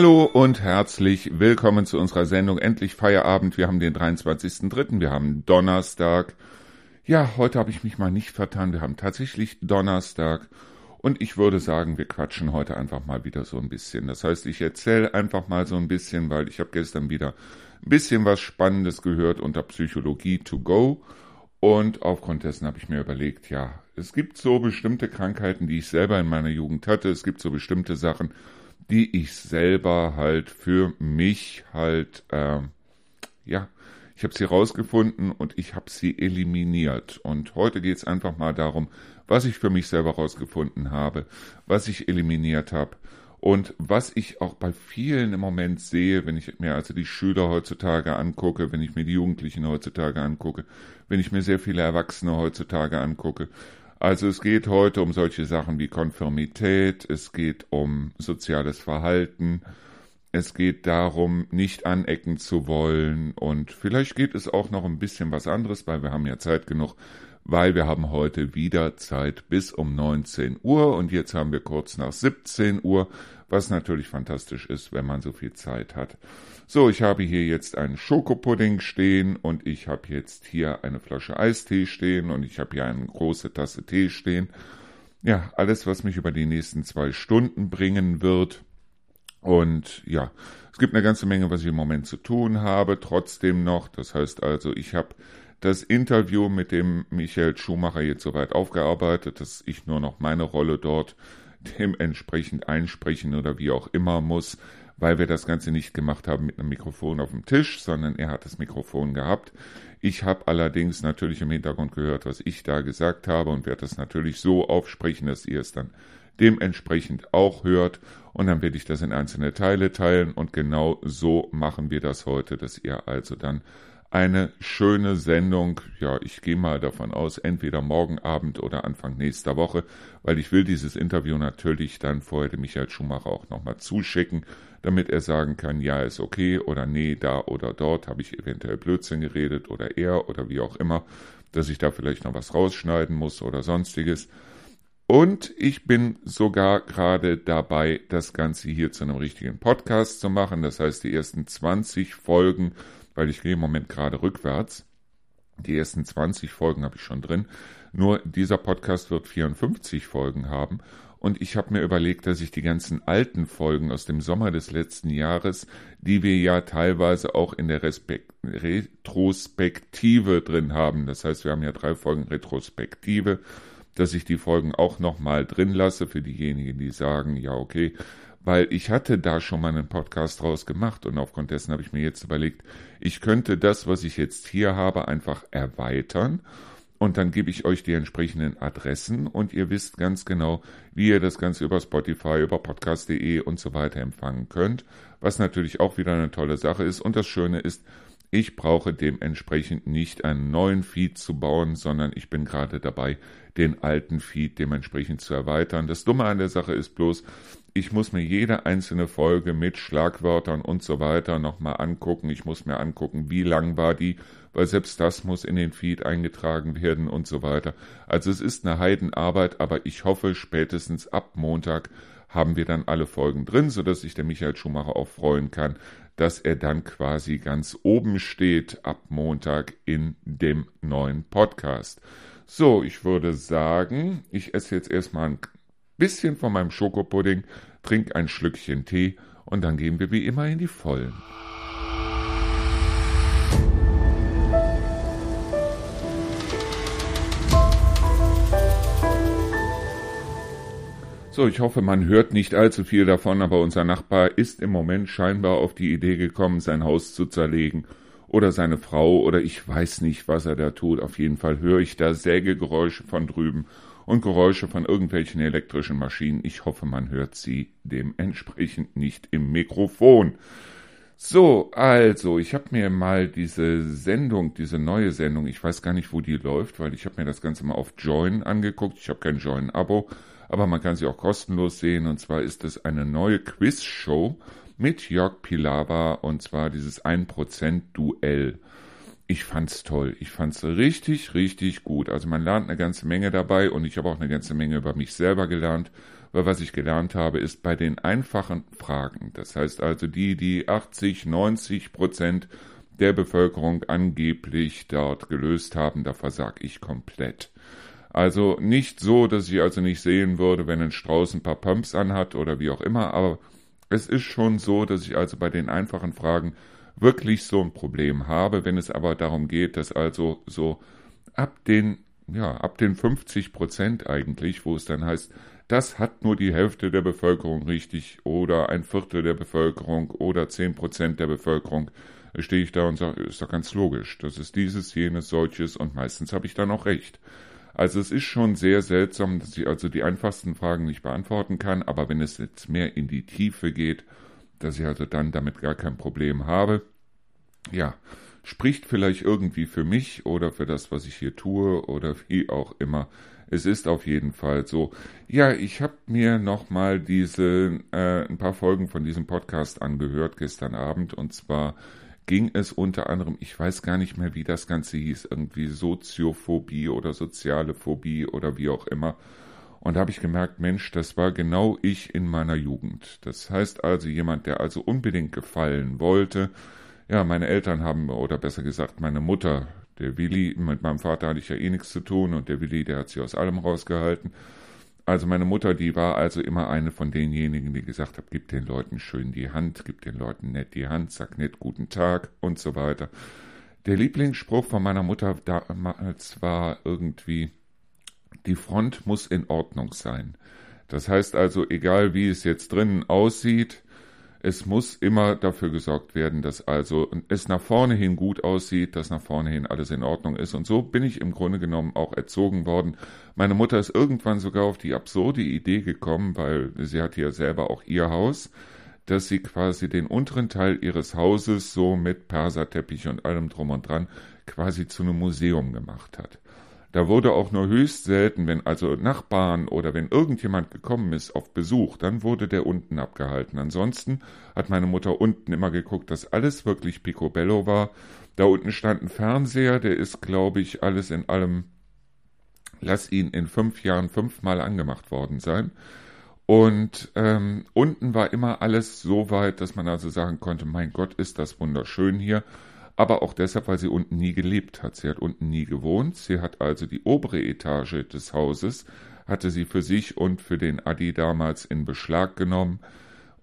Hallo und herzlich willkommen zu unserer Sendung Endlich Feierabend. Wir haben den 23.03., wir haben Donnerstag. Ja, heute habe ich mich mal nicht vertan. Wir haben tatsächlich Donnerstag. Und ich würde sagen, wir quatschen heute einfach mal wieder so ein bisschen. Das heißt, ich erzähle einfach mal so ein bisschen, weil ich habe gestern wieder ein bisschen was Spannendes gehört unter Psychologie to go. Und aufgrund dessen habe ich mir überlegt, ja, es gibt so bestimmte Krankheiten, die ich selber in meiner Jugend hatte. Es gibt so bestimmte Sachen, die ich selber halt für mich halt, äh, ja, ich habe sie rausgefunden und ich habe sie eliminiert. Und heute geht es einfach mal darum, was ich für mich selber rausgefunden habe, was ich eliminiert habe und was ich auch bei vielen im Moment sehe, wenn ich mir also die Schüler heutzutage angucke, wenn ich mir die Jugendlichen heutzutage angucke, wenn ich mir sehr viele Erwachsene heutzutage angucke, also es geht heute um solche Sachen wie Konformität, es geht um soziales Verhalten, es geht darum, nicht anecken zu wollen und vielleicht geht es auch noch ein bisschen was anderes, weil wir haben ja Zeit genug, weil wir haben heute wieder Zeit bis um 19 Uhr und jetzt haben wir kurz nach 17 Uhr, was natürlich fantastisch ist, wenn man so viel Zeit hat. So, ich habe hier jetzt einen Schokopudding stehen und ich habe jetzt hier eine Flasche Eistee stehen und ich habe hier eine große Tasse Tee stehen. Ja, alles, was mich über die nächsten zwei Stunden bringen wird. Und ja, es gibt eine ganze Menge, was ich im Moment zu tun habe, trotzdem noch. Das heißt also, ich habe das Interview mit dem Michael Schumacher jetzt soweit aufgearbeitet, dass ich nur noch meine Rolle dort dementsprechend einsprechen oder wie auch immer muss weil wir das Ganze nicht gemacht haben mit einem Mikrofon auf dem Tisch, sondern er hat das Mikrofon gehabt. Ich habe allerdings natürlich im Hintergrund gehört, was ich da gesagt habe und werde das natürlich so aufsprechen, dass ihr es dann dementsprechend auch hört und dann werde ich das in einzelne Teile teilen und genau so machen wir das heute, dass ihr also dann eine schöne Sendung. Ja, ich gehe mal davon aus, entweder morgen Abend oder Anfang nächster Woche, weil ich will dieses Interview natürlich dann vorher dem Michael Schumacher auch nochmal zuschicken, damit er sagen kann, ja, ist okay oder nee, da oder dort habe ich eventuell Blödsinn geredet oder er oder wie auch immer, dass ich da vielleicht noch was rausschneiden muss oder sonstiges. Und ich bin sogar gerade dabei, das Ganze hier zu einem richtigen Podcast zu machen. Das heißt, die ersten 20 Folgen weil ich gehe im Moment gerade rückwärts. Die ersten 20 Folgen habe ich schon drin. Nur dieser Podcast wird 54 Folgen haben. Und ich habe mir überlegt, dass ich die ganzen alten Folgen aus dem Sommer des letzten Jahres, die wir ja teilweise auch in der Respekt Retrospektive drin haben. Das heißt, wir haben ja drei Folgen Retrospektive, dass ich die Folgen auch nochmal drin lasse für diejenigen, die sagen, ja, okay, weil ich hatte da schon mal einen Podcast draus gemacht und aufgrund dessen habe ich mir jetzt überlegt, ich könnte das, was ich jetzt hier habe, einfach erweitern und dann gebe ich euch die entsprechenden Adressen und ihr wisst ganz genau, wie ihr das Ganze über Spotify, über podcast.de und so weiter empfangen könnt, was natürlich auch wieder eine tolle Sache ist und das Schöne ist, ich brauche dementsprechend nicht einen neuen Feed zu bauen, sondern ich bin gerade dabei, den alten Feed dementsprechend zu erweitern. Das Dumme an der Sache ist bloß, ich muss mir jede einzelne Folge mit Schlagwörtern und so weiter nochmal angucken. Ich muss mir angucken, wie lang war die, weil selbst das muss in den Feed eingetragen werden und so weiter. Also es ist eine Heidenarbeit, aber ich hoffe, spätestens ab Montag haben wir dann alle Folgen drin, sodass sich der Michael Schumacher auch freuen kann, dass er dann quasi ganz oben steht ab Montag in dem neuen Podcast. So, ich würde sagen, ich esse jetzt erstmal ein bisschen von meinem Schokopudding, trink ein Schlückchen Tee und dann gehen wir wie immer in die Vollen. So, ich hoffe, man hört nicht allzu viel davon, aber unser Nachbar ist im Moment scheinbar auf die Idee gekommen, sein Haus zu zerlegen oder seine Frau oder ich weiß nicht, was er da tut. Auf jeden Fall höre ich da Sägegeräusche von drüben und Geräusche von irgendwelchen elektrischen Maschinen. Ich hoffe, man hört sie dementsprechend nicht im Mikrofon. So, also, ich habe mir mal diese Sendung, diese neue Sendung, ich weiß gar nicht, wo die läuft, weil ich habe mir das Ganze mal auf Join angeguckt. Ich habe kein Join-Abo, aber man kann sie auch kostenlos sehen. Und zwar ist es eine neue Quiz-Show mit Jörg Pilawa und zwar dieses 1%-Duell. ich fand's toll. Ich fand's richtig, richtig gut. Also man lernt eine ganze Menge dabei und ich habe auch eine ganze Menge über mich selber gelernt, weil was ich gelernt habe, ist bei den einfachen Fragen, das heißt also die, die 80, 90 Prozent der Bevölkerung angeblich dort gelöst haben, da versag ich komplett. Also nicht so, dass ich also nicht sehen würde, wenn ein Strauß ein paar Pumps anhat oder wie auch immer, aber es ist schon so, dass ich also bei den einfachen Fragen wirklich so ein Problem habe. Wenn es aber darum geht, dass also so ab den, ja, ab den 50 Prozent eigentlich, wo es dann heißt, das hat nur die Hälfte der Bevölkerung richtig oder ein Viertel der Bevölkerung oder 10 Prozent der Bevölkerung, stehe ich da und sage, ist doch ganz logisch. Das ist dieses, jenes, solches und meistens habe ich dann auch recht. Also es ist schon sehr seltsam, dass ich also die einfachsten Fragen nicht beantworten kann, aber wenn es jetzt mehr in die Tiefe geht, dass ich also dann damit gar kein Problem habe. Ja, spricht vielleicht irgendwie für mich oder für das, was ich hier tue oder wie auch immer. Es ist auf jeden Fall so. Ja, ich habe mir nochmal diese äh, ein paar Folgen von diesem Podcast angehört gestern Abend und zwar ging es unter anderem, ich weiß gar nicht mehr, wie das Ganze hieß, irgendwie Soziophobie oder soziale Phobie oder wie auch immer. Und da habe ich gemerkt, Mensch, das war genau ich in meiner Jugend. Das heißt also jemand, der also unbedingt gefallen wollte. Ja, meine Eltern haben, oder besser gesagt meine Mutter, der Willi, mit meinem Vater hatte ich ja eh nichts zu tun und der Willi, der hat sich aus allem rausgehalten. Also meine Mutter, die war also immer eine von denjenigen, die gesagt hat, gib den Leuten schön die Hand, gib den Leuten nett die Hand, sag nett guten Tag und so weiter. Der Lieblingsspruch von meiner Mutter damals war irgendwie, die Front muss in Ordnung sein. Das heißt also, egal wie es jetzt drinnen aussieht, es muss immer dafür gesorgt werden, dass also es nach vorne hin gut aussieht, dass nach vorne hin alles in Ordnung ist. Und so bin ich im Grunde genommen auch erzogen worden. Meine Mutter ist irgendwann sogar auf die absurde Idee gekommen, weil sie hat ja selber auch ihr Haus, dass sie quasi den unteren Teil ihres Hauses so mit Perserteppich und allem drum und dran quasi zu einem Museum gemacht hat. Da wurde auch nur höchst selten, wenn also Nachbarn oder wenn irgendjemand gekommen ist auf Besuch, dann wurde der unten abgehalten. Ansonsten hat meine Mutter unten immer geguckt, dass alles wirklich picobello war. Da unten stand ein Fernseher, der ist, glaube ich, alles in allem, lass ihn in fünf Jahren fünfmal angemacht worden sein. Und ähm, unten war immer alles so weit, dass man also sagen konnte, mein Gott, ist das wunderschön hier aber auch deshalb, weil sie unten nie gelebt hat. Sie hat unten nie gewohnt. Sie hat also die obere Etage des Hauses, hatte sie für sich und für den Adi damals in Beschlag genommen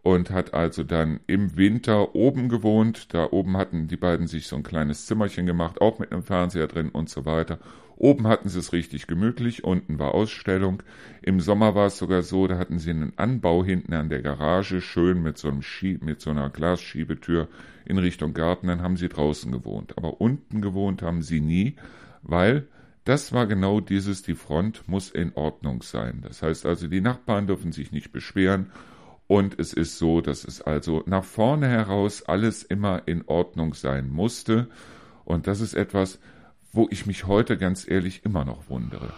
und hat also dann im Winter oben gewohnt. Da oben hatten die beiden sich so ein kleines Zimmerchen gemacht, auch mit einem Fernseher drin und so weiter. Oben hatten sie es richtig gemütlich, unten war Ausstellung. Im Sommer war es sogar so, da hatten sie einen Anbau hinten an der Garage, schön mit so, einem Schie mit so einer Glasschiebetür in Richtung Garten, dann haben sie draußen gewohnt. Aber unten gewohnt haben sie nie, weil das war genau dieses, die Front muss in Ordnung sein. Das heißt also, die Nachbarn dürfen sich nicht beschweren und es ist so, dass es also nach vorne heraus alles immer in Ordnung sein musste. Und das ist etwas, wo ich mich heute ganz ehrlich immer noch wundere.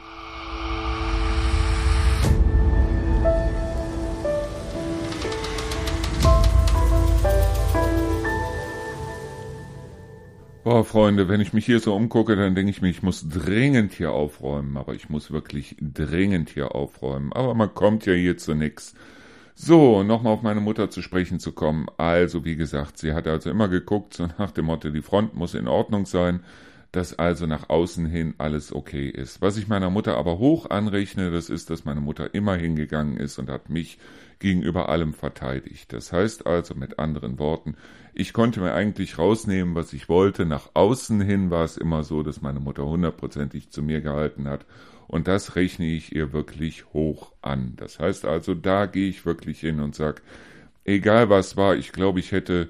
Boah, Freunde, wenn ich mich hier so umgucke, dann denke ich mir, ich muss dringend hier aufräumen, aber ich muss wirklich dringend hier aufräumen. Aber man kommt ja hier zu nix. So, nochmal auf meine Mutter zu sprechen zu kommen. Also, wie gesagt, sie hat also immer geguckt, so nach dem Motto, die Front muss in Ordnung sein dass also nach außen hin alles okay ist. Was ich meiner Mutter aber hoch anrechne, das ist, dass meine Mutter immer hingegangen ist und hat mich gegenüber allem verteidigt. Das heißt also mit anderen Worten, ich konnte mir eigentlich rausnehmen, was ich wollte. Nach außen hin war es immer so, dass meine Mutter hundertprozentig zu mir gehalten hat. Und das rechne ich ihr wirklich hoch an. Das heißt also, da gehe ich wirklich hin und sage, egal was war, ich glaube, ich hätte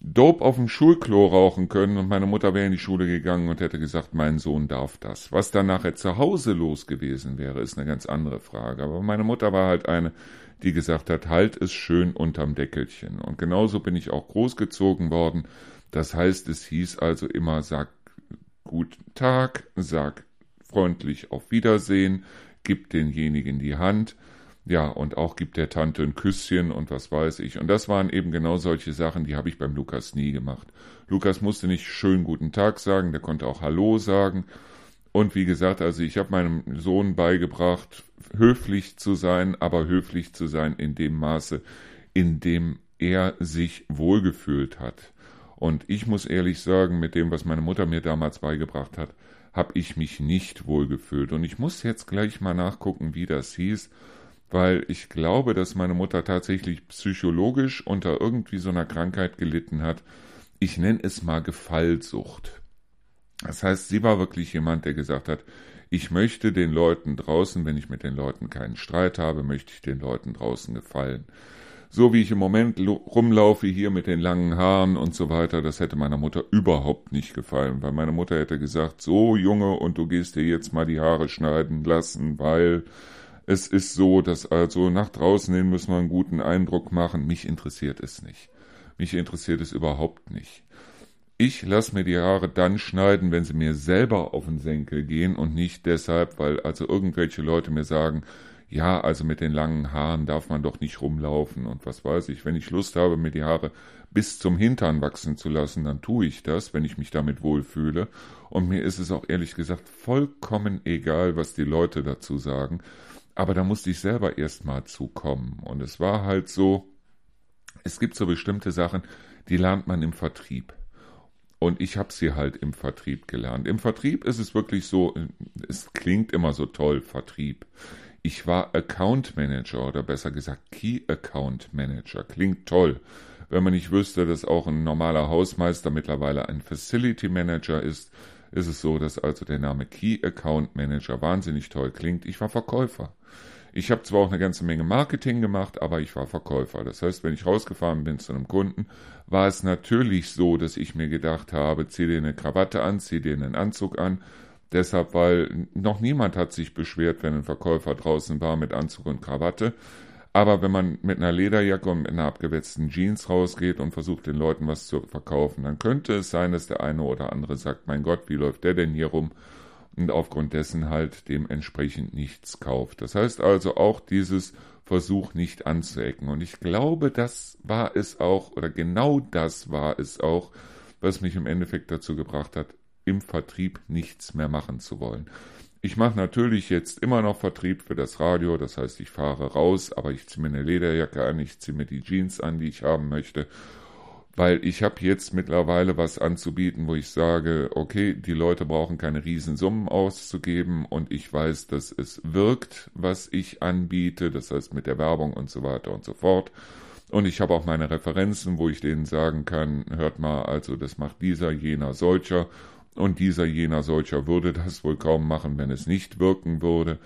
Dope auf dem Schulklo rauchen können und meine Mutter wäre in die Schule gegangen und hätte gesagt, mein Sohn darf das. Was dann nachher zu Hause los gewesen wäre, ist eine ganz andere Frage. Aber meine Mutter war halt eine, die gesagt hat, halt es schön unterm Deckelchen. Und genauso bin ich auch großgezogen worden. Das heißt, es hieß also immer, sag guten Tag, sag freundlich auf Wiedersehen, gib denjenigen die Hand. Ja, und auch gibt der Tante ein Küsschen und was weiß ich. Und das waren eben genau solche Sachen, die habe ich beim Lukas nie gemacht. Lukas musste nicht schön guten Tag sagen, der konnte auch Hallo sagen. Und wie gesagt, also ich habe meinem Sohn beigebracht, höflich zu sein, aber höflich zu sein in dem Maße, in dem er sich wohlgefühlt hat. Und ich muss ehrlich sagen, mit dem, was meine Mutter mir damals beigebracht hat, habe ich mich nicht wohlgefühlt. Und ich muss jetzt gleich mal nachgucken, wie das hieß weil ich glaube, dass meine Mutter tatsächlich psychologisch unter irgendwie so einer Krankheit gelitten hat. Ich nenne es mal Gefallsucht. Das heißt, sie war wirklich jemand, der gesagt hat, ich möchte den Leuten draußen, wenn ich mit den Leuten keinen Streit habe, möchte ich den Leuten draußen gefallen. So wie ich im Moment rumlaufe hier mit den langen Haaren und so weiter, das hätte meiner Mutter überhaupt nicht gefallen, weil meine Mutter hätte gesagt, so Junge, und du gehst dir jetzt mal die Haare schneiden lassen, weil es ist so, dass also nach draußen hin müssen wir einen guten Eindruck machen. Mich interessiert es nicht. Mich interessiert es überhaupt nicht. Ich lasse mir die Haare dann schneiden, wenn sie mir selber auf den Senkel gehen und nicht deshalb, weil also irgendwelche Leute mir sagen, ja, also mit den langen Haaren darf man doch nicht rumlaufen und was weiß ich. Wenn ich Lust habe, mir die Haare bis zum Hintern wachsen zu lassen, dann tue ich das, wenn ich mich damit wohlfühle. Und mir ist es auch ehrlich gesagt vollkommen egal, was die Leute dazu sagen. Aber da musste ich selber erstmal zukommen. Und es war halt so, es gibt so bestimmte Sachen, die lernt man im Vertrieb. Und ich habe sie halt im Vertrieb gelernt. Im Vertrieb ist es wirklich so, es klingt immer so toll, Vertrieb. Ich war Account Manager oder besser gesagt Key Account Manager. Klingt toll. Wenn man nicht wüsste, dass auch ein normaler Hausmeister mittlerweile ein Facility Manager ist, ist es so, dass also der Name Key Account Manager wahnsinnig toll klingt. Ich war Verkäufer. Ich habe zwar auch eine ganze Menge Marketing gemacht, aber ich war Verkäufer. Das heißt, wenn ich rausgefahren bin zu einem Kunden, war es natürlich so, dass ich mir gedacht habe, zieh dir eine Krawatte an, zieh dir einen Anzug an. Deshalb, weil noch niemand hat sich beschwert, wenn ein Verkäufer draußen war mit Anzug und Krawatte. Aber wenn man mit einer Lederjacke und mit einer abgewetzten Jeans rausgeht und versucht, den Leuten was zu verkaufen, dann könnte es sein, dass der eine oder andere sagt, mein Gott, wie läuft der denn hier rum? Und aufgrund dessen halt dementsprechend nichts kauft. Das heißt also auch dieses Versuch nicht anzuecken. Und ich glaube, das war es auch, oder genau das war es auch, was mich im Endeffekt dazu gebracht hat, im Vertrieb nichts mehr machen zu wollen. Ich mache natürlich jetzt immer noch Vertrieb für das Radio, das heißt, ich fahre raus, aber ich ziehe mir eine Lederjacke an, ich ziehe mir die Jeans an, die ich haben möchte, weil ich habe jetzt mittlerweile was anzubieten, wo ich sage, okay, die Leute brauchen keine Riesensummen auszugeben und ich weiß, dass es wirkt, was ich anbiete, das heißt mit der Werbung und so weiter und so fort. Und ich habe auch meine Referenzen, wo ich denen sagen kann, hört mal, also das macht dieser, jener, solcher und dieser jener solcher würde das wohl kaum machen, wenn es nicht wirken würde.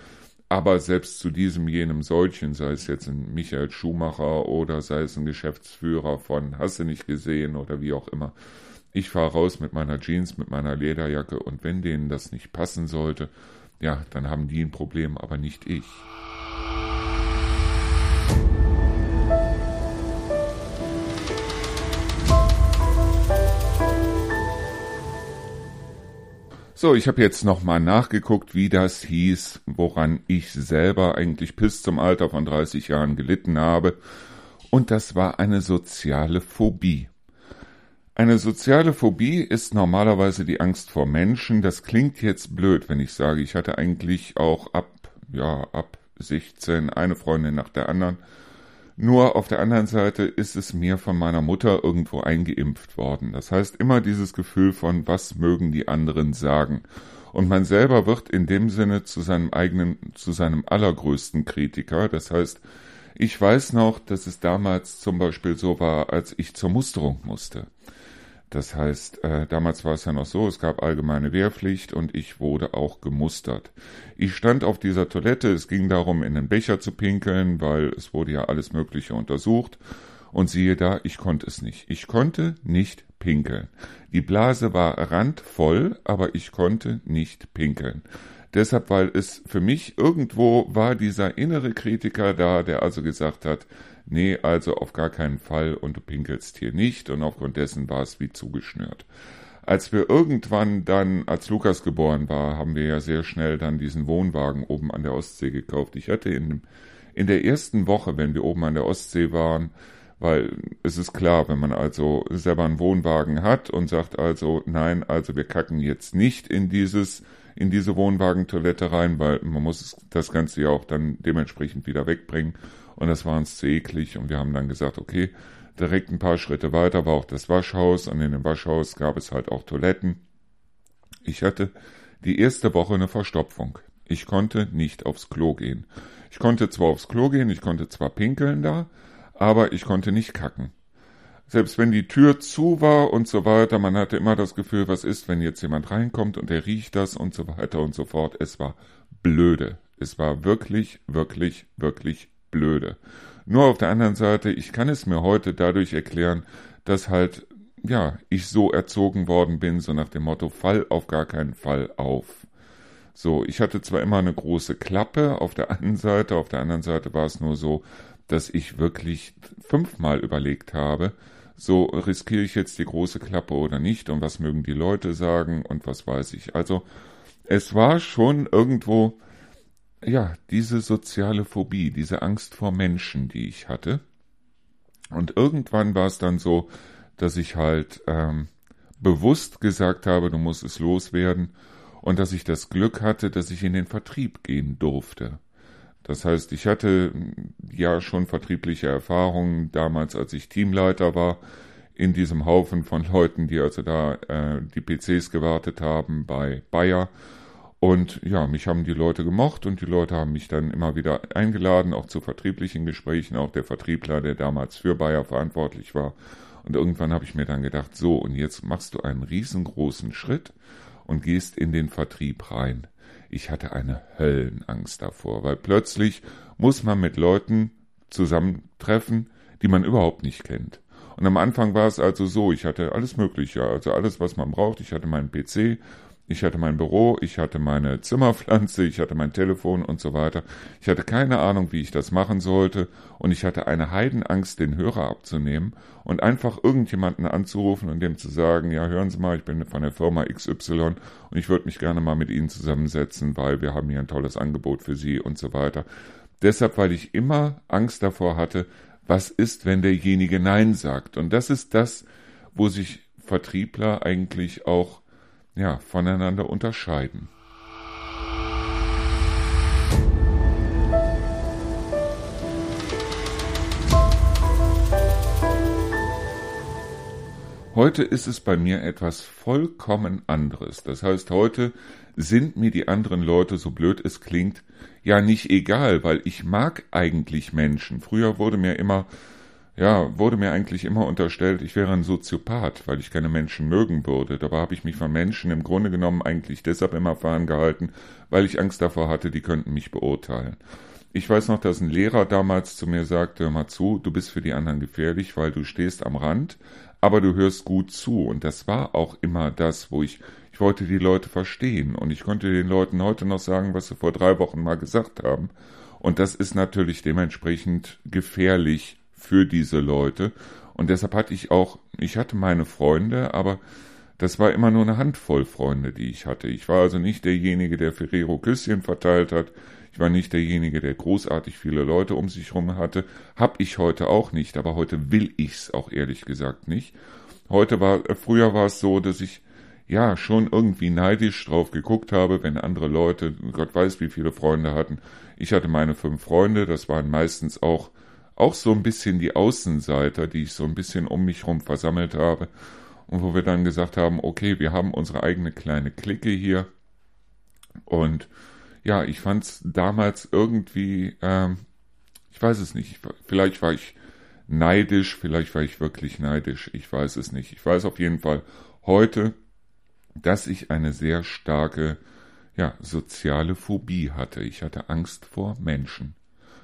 Aber selbst zu diesem jenem solchen, sei es jetzt ein Michael Schumacher oder sei es ein Geschäftsführer von Hasse nicht gesehen oder wie auch immer, ich fahre raus mit meiner Jeans, mit meiner Lederjacke und wenn denen das nicht passen sollte, ja, dann haben die ein Problem, aber nicht ich. So, ich habe jetzt nochmal nachgeguckt, wie das hieß, woran ich selber eigentlich bis zum Alter von 30 Jahren gelitten habe. Und das war eine soziale Phobie. Eine soziale Phobie ist normalerweise die Angst vor Menschen. Das klingt jetzt blöd, wenn ich sage, ich hatte eigentlich auch ab, ja, ab 16 eine Freundin nach der anderen. Nur auf der anderen Seite ist es mir von meiner Mutter irgendwo eingeimpft worden. Das heißt immer dieses Gefühl von, was mögen die anderen sagen. Und man selber wird in dem Sinne zu seinem eigenen, zu seinem allergrößten Kritiker. Das heißt, ich weiß noch, dass es damals zum Beispiel so war, als ich zur Musterung musste. Das heißt, äh, damals war es ja noch so, es gab allgemeine Wehrpflicht und ich wurde auch gemustert. Ich stand auf dieser Toilette, es ging darum, in den Becher zu pinkeln, weil es wurde ja alles Mögliche untersucht. Und siehe da, ich konnte es nicht. Ich konnte nicht pinkeln. Die Blase war randvoll, aber ich konnte nicht pinkeln. Deshalb, weil es für mich irgendwo war dieser innere Kritiker da, der also gesagt hat, nee, also auf gar keinen Fall und du pinkelst hier nicht und aufgrund dessen war es wie zugeschnürt. Als wir irgendwann dann, als Lukas geboren war, haben wir ja sehr schnell dann diesen Wohnwagen oben an der Ostsee gekauft. Ich hatte in in der ersten Woche, wenn wir oben an der Ostsee waren, weil es ist klar, wenn man also selber einen Wohnwagen hat und sagt also, nein, also wir kacken jetzt nicht in dieses, in diese Wohnwagentoilette rein, weil man muss das Ganze ja auch dann dementsprechend wieder wegbringen. Und das war uns zu eklig und wir haben dann gesagt, okay, direkt ein paar Schritte weiter war auch das Waschhaus und in dem Waschhaus gab es halt auch Toiletten. Ich hatte die erste Woche eine Verstopfung. Ich konnte nicht aufs Klo gehen. Ich konnte zwar aufs Klo gehen, ich konnte zwar pinkeln da, aber ich konnte nicht kacken. Selbst wenn die Tür zu war und so weiter, man hatte immer das Gefühl, was ist, wenn jetzt jemand reinkommt und er riecht das und so weiter und so fort. Es war blöde. Es war wirklich, wirklich, wirklich blöde. Nur auf der anderen Seite, ich kann es mir heute dadurch erklären, dass halt, ja, ich so erzogen worden bin, so nach dem Motto, fall auf gar keinen Fall auf. So, ich hatte zwar immer eine große Klappe auf der einen Seite, auf der anderen Seite war es nur so, dass ich wirklich fünfmal überlegt habe, so riskiere ich jetzt die große Klappe oder nicht und was mögen die Leute sagen und was weiß ich. Also es war schon irgendwo, ja, diese soziale Phobie, diese Angst vor Menschen, die ich hatte. Und irgendwann war es dann so, dass ich halt ähm, bewusst gesagt habe, du musst es loswerden und dass ich das Glück hatte, dass ich in den Vertrieb gehen durfte. Das heißt, ich hatte ja schon vertriebliche Erfahrungen damals, als ich Teamleiter war, in diesem Haufen von Leuten, die also da äh, die PCs gewartet haben bei Bayer. Und ja, mich haben die Leute gemocht und die Leute haben mich dann immer wieder eingeladen, auch zu vertrieblichen Gesprächen, auch der Vertriebler, der damals für Bayer verantwortlich war. Und irgendwann habe ich mir dann gedacht, so, und jetzt machst du einen riesengroßen Schritt und gehst in den Vertrieb rein. Ich hatte eine Höllenangst davor, weil plötzlich muss man mit Leuten zusammentreffen, die man überhaupt nicht kennt. Und am Anfang war es also so, ich hatte alles Mögliche, also alles, was man braucht. Ich hatte meinen PC ich hatte mein Büro, ich hatte meine Zimmerpflanze, ich hatte mein Telefon und so weiter. Ich hatte keine Ahnung, wie ich das machen sollte und ich hatte eine Heidenangst, den Hörer abzunehmen und einfach irgendjemanden anzurufen und dem zu sagen, ja, hören Sie mal, ich bin von der Firma XY und ich würde mich gerne mal mit Ihnen zusammensetzen, weil wir haben hier ein tolles Angebot für Sie und so weiter. Deshalb, weil ich immer Angst davor hatte, was ist, wenn derjenige Nein sagt? Und das ist das, wo sich Vertriebler eigentlich auch ja, voneinander unterscheiden. Heute ist es bei mir etwas vollkommen anderes. Das heißt, heute sind mir die anderen Leute, so blöd es klingt, ja nicht egal, weil ich mag eigentlich Menschen. Früher wurde mir immer ja, wurde mir eigentlich immer unterstellt, ich wäre ein Soziopath, weil ich keine Menschen mögen würde. Dabei habe ich mich von Menschen im Grunde genommen eigentlich deshalb immer ferngehalten, weil ich Angst davor hatte, die könnten mich beurteilen. Ich weiß noch, dass ein Lehrer damals zu mir sagte, hör mal zu, du bist für die anderen gefährlich, weil du stehst am Rand, aber du hörst gut zu. Und das war auch immer das, wo ich, ich wollte die Leute verstehen. Und ich konnte den Leuten heute noch sagen, was sie vor drei Wochen mal gesagt haben. Und das ist natürlich dementsprechend gefährlich für diese Leute. Und deshalb hatte ich auch, ich hatte meine Freunde, aber das war immer nur eine Handvoll Freunde, die ich hatte. Ich war also nicht derjenige, der Ferrero Küsschen verteilt hat. Ich war nicht derjenige, der großartig viele Leute um sich herum hatte. Hab ich heute auch nicht, aber heute will ich's auch ehrlich gesagt nicht. Heute war, äh, früher war es so, dass ich ja schon irgendwie neidisch drauf geguckt habe, wenn andere Leute, Gott weiß wie viele Freunde hatten. Ich hatte meine fünf Freunde, das waren meistens auch auch so ein bisschen die Außenseiter, die ich so ein bisschen um mich herum versammelt habe und wo wir dann gesagt haben, okay, wir haben unsere eigene kleine Clique hier und ja, ich fand es damals irgendwie, ähm, ich weiß es nicht, vielleicht war ich neidisch, vielleicht war ich wirklich neidisch, ich weiß es nicht. Ich weiß auf jeden Fall heute, dass ich eine sehr starke, ja, soziale Phobie hatte. Ich hatte Angst vor Menschen.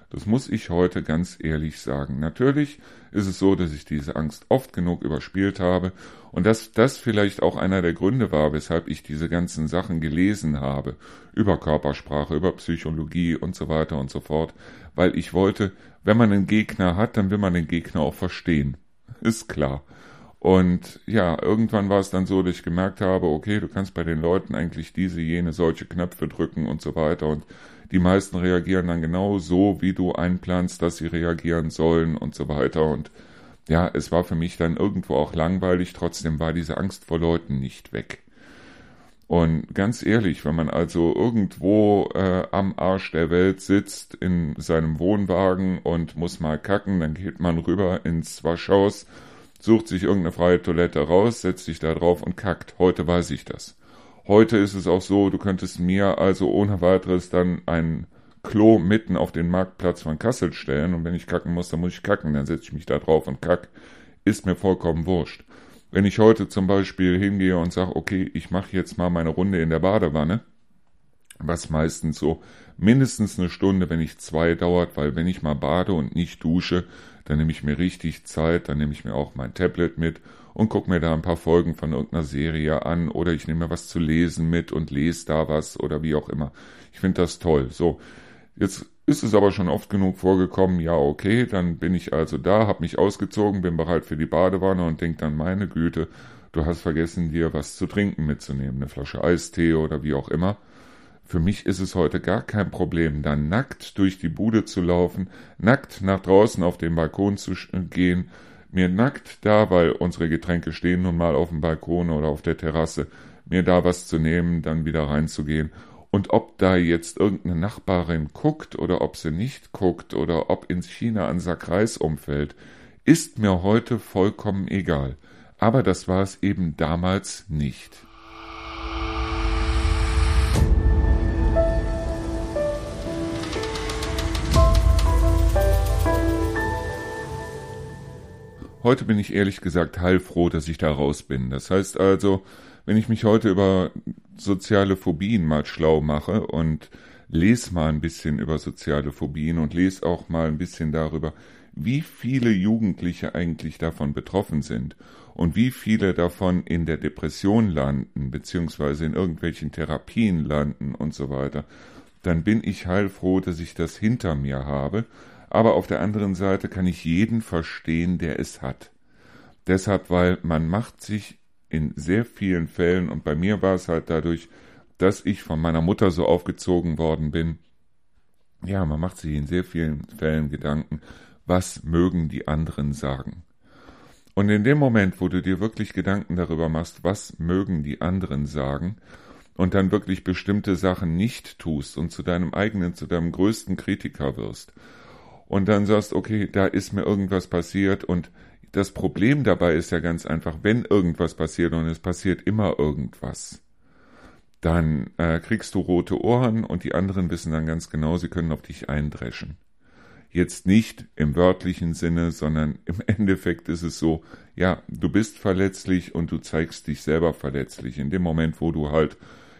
Das muss ich heute ganz ehrlich sagen. Natürlich ist es so, dass ich diese Angst oft genug überspielt habe und dass das vielleicht auch einer der Gründe war, weshalb ich diese ganzen Sachen gelesen habe. Über Körpersprache, über Psychologie und so weiter und so fort. Weil ich wollte, wenn man einen Gegner hat, dann will man den Gegner auch verstehen. Ist klar. Und ja, irgendwann war es dann so, dass ich gemerkt habe, okay, du kannst bei den Leuten eigentlich diese, jene, solche Knöpfe drücken und so weiter. Und die meisten reagieren dann genau so, wie du einplanst, dass sie reagieren sollen und so weiter. Und ja, es war für mich dann irgendwo auch langweilig, trotzdem war diese Angst vor Leuten nicht weg. Und ganz ehrlich, wenn man also irgendwo äh, am Arsch der Welt sitzt in seinem Wohnwagen und muss mal kacken, dann geht man rüber ins Waschhaus, sucht sich irgendeine freie Toilette raus, setzt sich da drauf und kackt. Heute weiß ich das. Heute ist es auch so, du könntest mir also ohne weiteres dann ein Klo mitten auf den Marktplatz von Kassel stellen und wenn ich kacken muss, dann muss ich kacken, dann setze ich mich da drauf und kack. Ist mir vollkommen wurscht. Wenn ich heute zum Beispiel hingehe und sage, okay, ich mache jetzt mal meine Runde in der Badewanne, was meistens so mindestens eine Stunde, wenn nicht zwei dauert, weil wenn ich mal bade und nicht dusche, dann nehme ich mir richtig Zeit, dann nehme ich mir auch mein Tablet mit und gucke mir da ein paar Folgen von irgendeiner Serie an oder ich nehme mir was zu lesen mit und lese da was oder wie auch immer. Ich finde das toll. So, jetzt ist es aber schon oft genug vorgekommen, ja okay, dann bin ich also da, habe mich ausgezogen, bin bereit für die Badewanne und denk dann, meine Güte, du hast vergessen, dir was zu trinken mitzunehmen, eine Flasche Eistee oder wie auch immer. Für mich ist es heute gar kein Problem, dann nackt durch die Bude zu laufen, nackt nach draußen auf den Balkon zu gehen, mir nackt da, weil unsere Getränke stehen nun mal auf dem Balkon oder auf der Terrasse, mir da was zu nehmen, dann wieder reinzugehen und ob da jetzt irgendeine Nachbarin guckt oder ob sie nicht guckt oder ob in China ein Sack Reis umfällt, ist mir heute vollkommen egal. Aber das war es eben damals nicht. Heute bin ich ehrlich gesagt heilfroh, dass ich da raus bin. Das heißt also, wenn ich mich heute über soziale Phobien mal schlau mache und lese mal ein bisschen über soziale Phobien und lese auch mal ein bisschen darüber, wie viele Jugendliche eigentlich davon betroffen sind und wie viele davon in der Depression landen, beziehungsweise in irgendwelchen Therapien landen und so weiter, dann bin ich heilfroh, dass ich das hinter mir habe, aber auf der anderen Seite kann ich jeden verstehen, der es hat. Deshalb, weil man macht sich in sehr vielen Fällen, und bei mir war es halt dadurch, dass ich von meiner Mutter so aufgezogen worden bin, ja, man macht sich in sehr vielen Fällen Gedanken, was mögen die anderen sagen. Und in dem Moment, wo du dir wirklich Gedanken darüber machst, was mögen die anderen sagen, und dann wirklich bestimmte Sachen nicht tust und zu deinem eigenen, zu deinem größten Kritiker wirst, und dann sagst, okay, da ist mir irgendwas passiert und das Problem dabei ist ja ganz einfach, wenn irgendwas passiert und es passiert immer irgendwas, dann äh, kriegst du rote Ohren und die anderen wissen dann ganz genau, sie können auf dich eindreschen. Jetzt nicht im wörtlichen Sinne, sondern im Endeffekt ist es so, ja, du bist verletzlich und du zeigst dich selber verletzlich. In dem Moment, wo du halt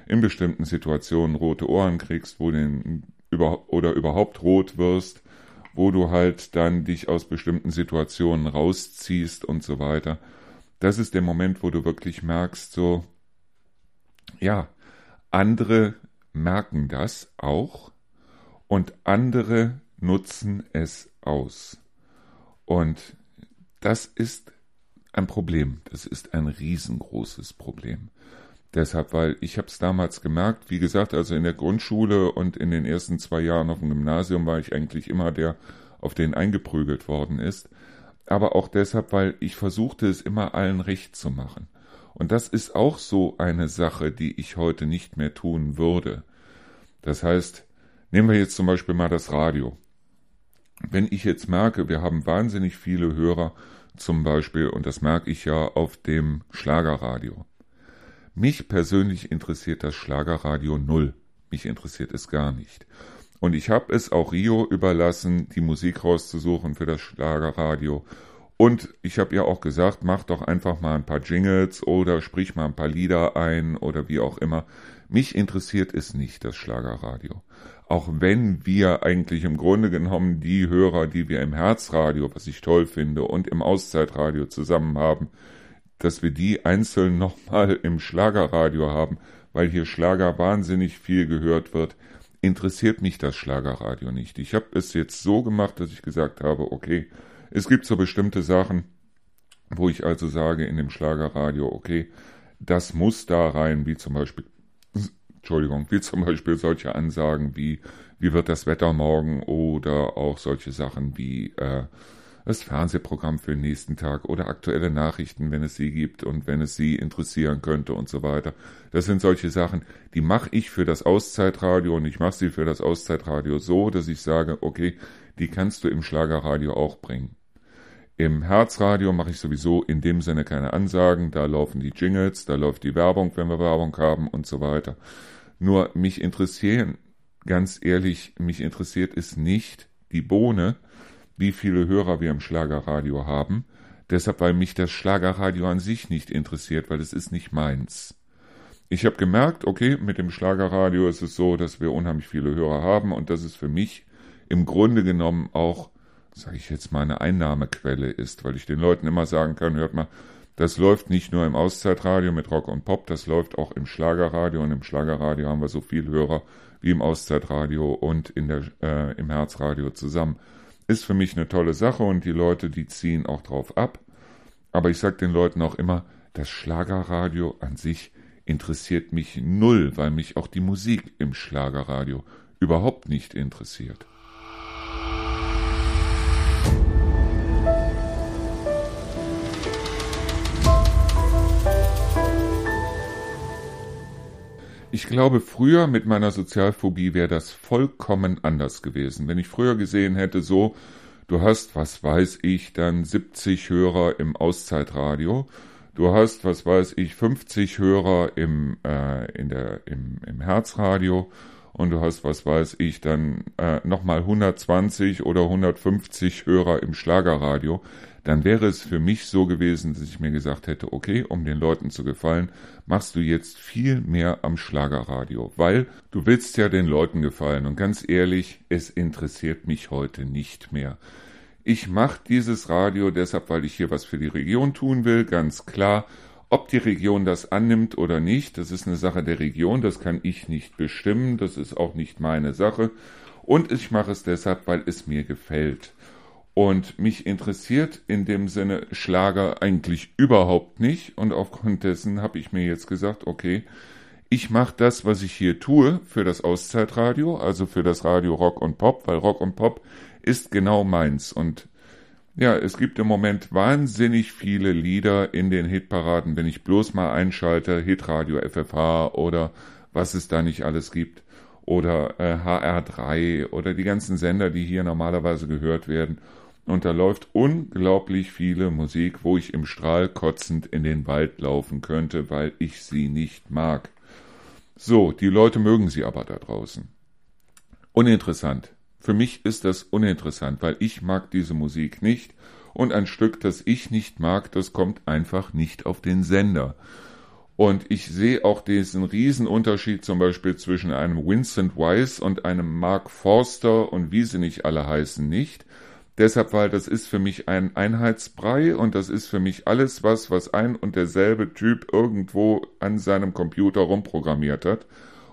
in bestimmten Situationen rote Ohren kriegst, wo den über, oder überhaupt rot wirst, wo du halt dann dich aus bestimmten Situationen rausziehst und so weiter. Das ist der Moment, wo du wirklich merkst, so, ja, andere merken das auch und andere nutzen es aus. Und das ist ein Problem. Das ist ein riesengroßes Problem. Deshalb, weil ich habe es damals gemerkt, wie gesagt, also in der Grundschule und in den ersten zwei Jahren auf dem Gymnasium war ich eigentlich immer der, auf den eingeprügelt worden ist. Aber auch deshalb, weil ich versuchte es immer allen recht zu machen. Und das ist auch so eine Sache, die ich heute nicht mehr tun würde. Das heißt, nehmen wir jetzt zum Beispiel mal das Radio. Wenn ich jetzt merke, wir haben wahnsinnig viele Hörer, zum Beispiel, und das merke ich ja auf dem Schlagerradio. Mich persönlich interessiert das Schlagerradio null. Mich interessiert es gar nicht. Und ich habe es auch Rio überlassen, die Musik rauszusuchen für das Schlagerradio. Und ich habe ihr auch gesagt, mach doch einfach mal ein paar Jingles oder sprich mal ein paar Lieder ein oder wie auch immer. Mich interessiert es nicht, das Schlagerradio. Auch wenn wir eigentlich im Grunde genommen die Hörer, die wir im Herzradio, was ich toll finde, und im Auszeitradio zusammen haben, dass wir die einzeln nochmal im Schlagerradio haben, weil hier Schlager wahnsinnig viel gehört wird, interessiert mich das Schlagerradio nicht. Ich habe es jetzt so gemacht, dass ich gesagt habe, okay, es gibt so bestimmte Sachen, wo ich also sage in dem Schlagerradio, okay, das muss da rein, wie zum Beispiel, Entschuldigung, wie zum Beispiel solche Ansagen wie, wie wird das Wetter morgen oder auch solche Sachen wie, äh, das Fernsehprogramm für den nächsten Tag oder aktuelle Nachrichten, wenn es sie gibt und wenn es sie interessieren könnte und so weiter. Das sind solche Sachen, die mache ich für das Auszeitradio und ich mache sie für das Auszeitradio so, dass ich sage, okay, die kannst du im Schlagerradio auch bringen. Im Herzradio mache ich sowieso in dem Sinne keine Ansagen, da laufen die Jingles, da läuft die Werbung, wenn wir Werbung haben und so weiter. Nur mich interessieren, ganz ehrlich, mich interessiert es nicht die Bohne, wie viele Hörer wir im Schlagerradio haben. Deshalb, weil mich das Schlagerradio an sich nicht interessiert, weil es ist nicht meins. Ich habe gemerkt, okay, mit dem Schlagerradio ist es so, dass wir unheimlich viele Hörer haben und dass es für mich im Grunde genommen auch, sage ich jetzt mal, eine Einnahmequelle ist, weil ich den Leuten immer sagen kann, hört mal, das läuft nicht nur im Auszeitradio mit Rock und Pop, das läuft auch im Schlagerradio und im Schlagerradio haben wir so viel Hörer wie im Auszeitradio und in der, äh, im Herzradio zusammen. Ist für mich eine tolle Sache und die Leute, die ziehen auch drauf ab. Aber ich sage den Leuten auch immer, das Schlagerradio an sich interessiert mich null, weil mich auch die Musik im Schlagerradio überhaupt nicht interessiert. Ich glaube, früher mit meiner Sozialphobie wäre das vollkommen anders gewesen. Wenn ich früher gesehen hätte, so, du hast, was weiß ich, dann 70 Hörer im Auszeitradio, du hast, was weiß ich, 50 Hörer im, äh, in der, im, im Herzradio und du hast, was weiß ich, dann äh, nochmal 120 oder 150 Hörer im Schlagerradio, dann wäre es für mich so gewesen, dass ich mir gesagt hätte, okay, um den Leuten zu gefallen, machst du jetzt viel mehr am Schlagerradio, weil du willst ja den Leuten gefallen und ganz ehrlich, es interessiert mich heute nicht mehr. Ich mache dieses Radio deshalb, weil ich hier was für die Region tun will, ganz klar. Ob die Region das annimmt oder nicht, das ist eine Sache der Region, das kann ich nicht bestimmen, das ist auch nicht meine Sache. Und ich mache es deshalb, weil es mir gefällt. Und mich interessiert in dem Sinne Schlager eigentlich überhaupt nicht. Und aufgrund dessen habe ich mir jetzt gesagt, okay, ich mache das, was ich hier tue, für das Auszeitradio, also für das Radio Rock und Pop, weil Rock und Pop ist genau meins. Und ja, es gibt im Moment wahnsinnig viele Lieder in den Hitparaden, wenn ich bloß mal einschalte, Hitradio FFH oder was es da nicht alles gibt. Oder äh, HR3 oder die ganzen Sender, die hier normalerweise gehört werden. Und da läuft unglaublich viele Musik, wo ich im Strahl kotzend in den Wald laufen könnte, weil ich sie nicht mag. So, die Leute mögen sie aber da draußen. Uninteressant. Für mich ist das uninteressant, weil ich mag diese Musik nicht und ein Stück, das ich nicht mag, das kommt einfach nicht auf den Sender. Und ich sehe auch diesen Riesenunterschied zum Beispiel zwischen einem Vincent Weiss und einem Mark Forster und wie sie nicht alle heißen nicht. Deshalb, weil das ist für mich ein Einheitsbrei und das ist für mich alles was, was ein und derselbe Typ irgendwo an seinem Computer rumprogrammiert hat.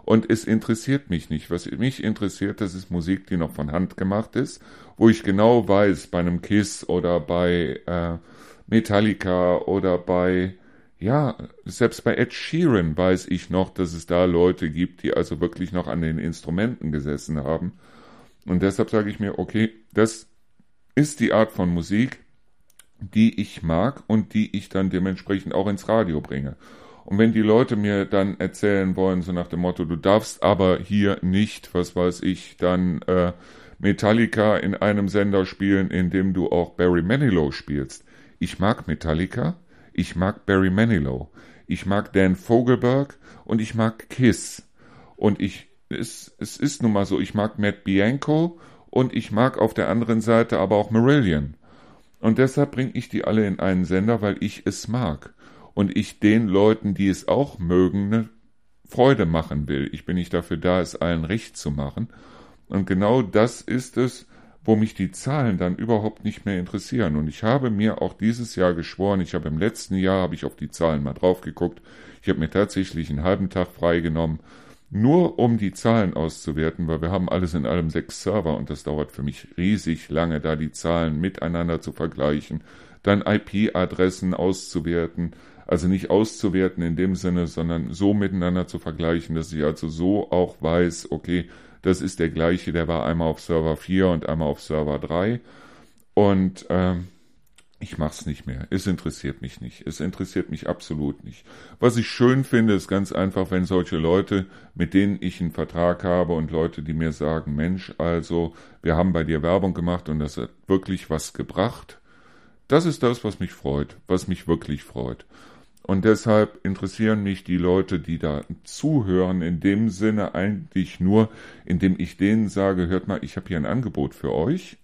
Und es interessiert mich nicht. Was mich interessiert, das ist Musik, die noch von Hand gemacht ist, wo ich genau weiß, bei einem Kiss oder bei äh, Metallica oder bei, ja, selbst bei Ed Sheeran weiß ich noch, dass es da Leute gibt, die also wirklich noch an den Instrumenten gesessen haben. Und deshalb sage ich mir, okay, das ist die Art von Musik, die ich mag und die ich dann dementsprechend auch ins Radio bringe. Und wenn die Leute mir dann erzählen wollen, so nach dem Motto, du darfst aber hier nicht, was weiß ich, dann äh, Metallica in einem Sender spielen, in dem du auch Barry Manilow spielst. Ich mag Metallica, ich mag Barry Manilow, ich mag Dan Vogelberg und ich mag Kiss. Und ich, es, es ist nun mal so, ich mag Matt Bianco und ich mag auf der anderen Seite aber auch Marillion. Und deshalb bringe ich die alle in einen Sender, weil ich es mag. Und ich den Leuten, die es auch mögen, eine Freude machen will. Ich bin nicht dafür da, es allen recht zu machen. Und genau das ist es, wo mich die Zahlen dann überhaupt nicht mehr interessieren. Und ich habe mir auch dieses Jahr geschworen, ich habe im letzten Jahr, habe ich auf die Zahlen mal drauf geguckt, ich habe mir tatsächlich einen halben Tag freigenommen nur um die Zahlen auszuwerten, weil wir haben alles in allem sechs Server und das dauert für mich riesig lange, da die Zahlen miteinander zu vergleichen, dann IP-Adressen auszuwerten, also nicht auszuwerten in dem Sinne, sondern so miteinander zu vergleichen, dass ich also so auch weiß, okay, das ist der gleiche, der war einmal auf Server 4 und einmal auf Server 3. Und ähm, ich mach's nicht mehr. Es interessiert mich nicht. Es interessiert mich absolut nicht. Was ich schön finde, ist ganz einfach, wenn solche Leute, mit denen ich einen Vertrag habe und Leute, die mir sagen, Mensch, also, wir haben bei dir Werbung gemacht und das hat wirklich was gebracht. Das ist das, was mich freut, was mich wirklich freut. Und deshalb interessieren mich die Leute, die da zuhören, in dem Sinne eigentlich nur, indem ich denen sage, hört mal, ich habe hier ein Angebot für euch.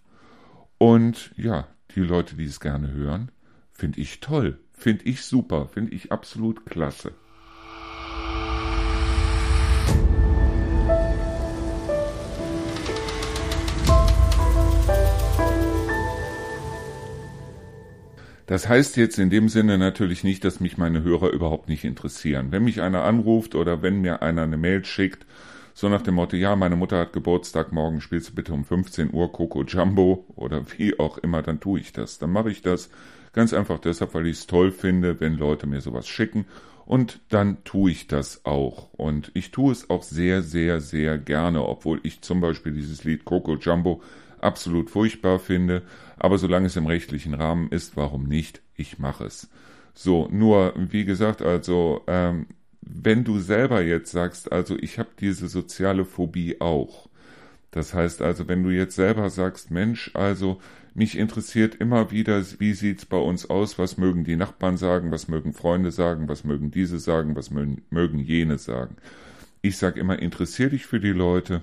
Und ja, die Leute, die es gerne hören, finde ich toll, finde ich super, finde ich absolut klasse. Das heißt jetzt in dem Sinne natürlich nicht, dass mich meine Hörer überhaupt nicht interessieren. Wenn mich einer anruft oder wenn mir einer eine Mail schickt, so nach dem Motto, ja, meine Mutter hat Geburtstag, morgen spielst du bitte um 15 Uhr Coco Jumbo oder wie auch immer, dann tue ich das. Dann mache ich das ganz einfach deshalb, weil ich es toll finde, wenn Leute mir sowas schicken und dann tue ich das auch. Und ich tue es auch sehr, sehr, sehr gerne, obwohl ich zum Beispiel dieses Lied Coco Jumbo absolut furchtbar finde, aber solange es im rechtlichen Rahmen ist, warum nicht? Ich mache es. So, nur, wie gesagt, also, ähm, wenn du selber jetzt sagst, also ich habe diese soziale Phobie auch. Das heißt also, wenn du jetzt selber sagst, Mensch, also mich interessiert immer wieder, wie sieht's bei uns aus, was mögen die Nachbarn sagen, was mögen Freunde sagen, was mögen diese sagen, was mögen, jene sagen. Ich sag immer, interessier dich für die Leute,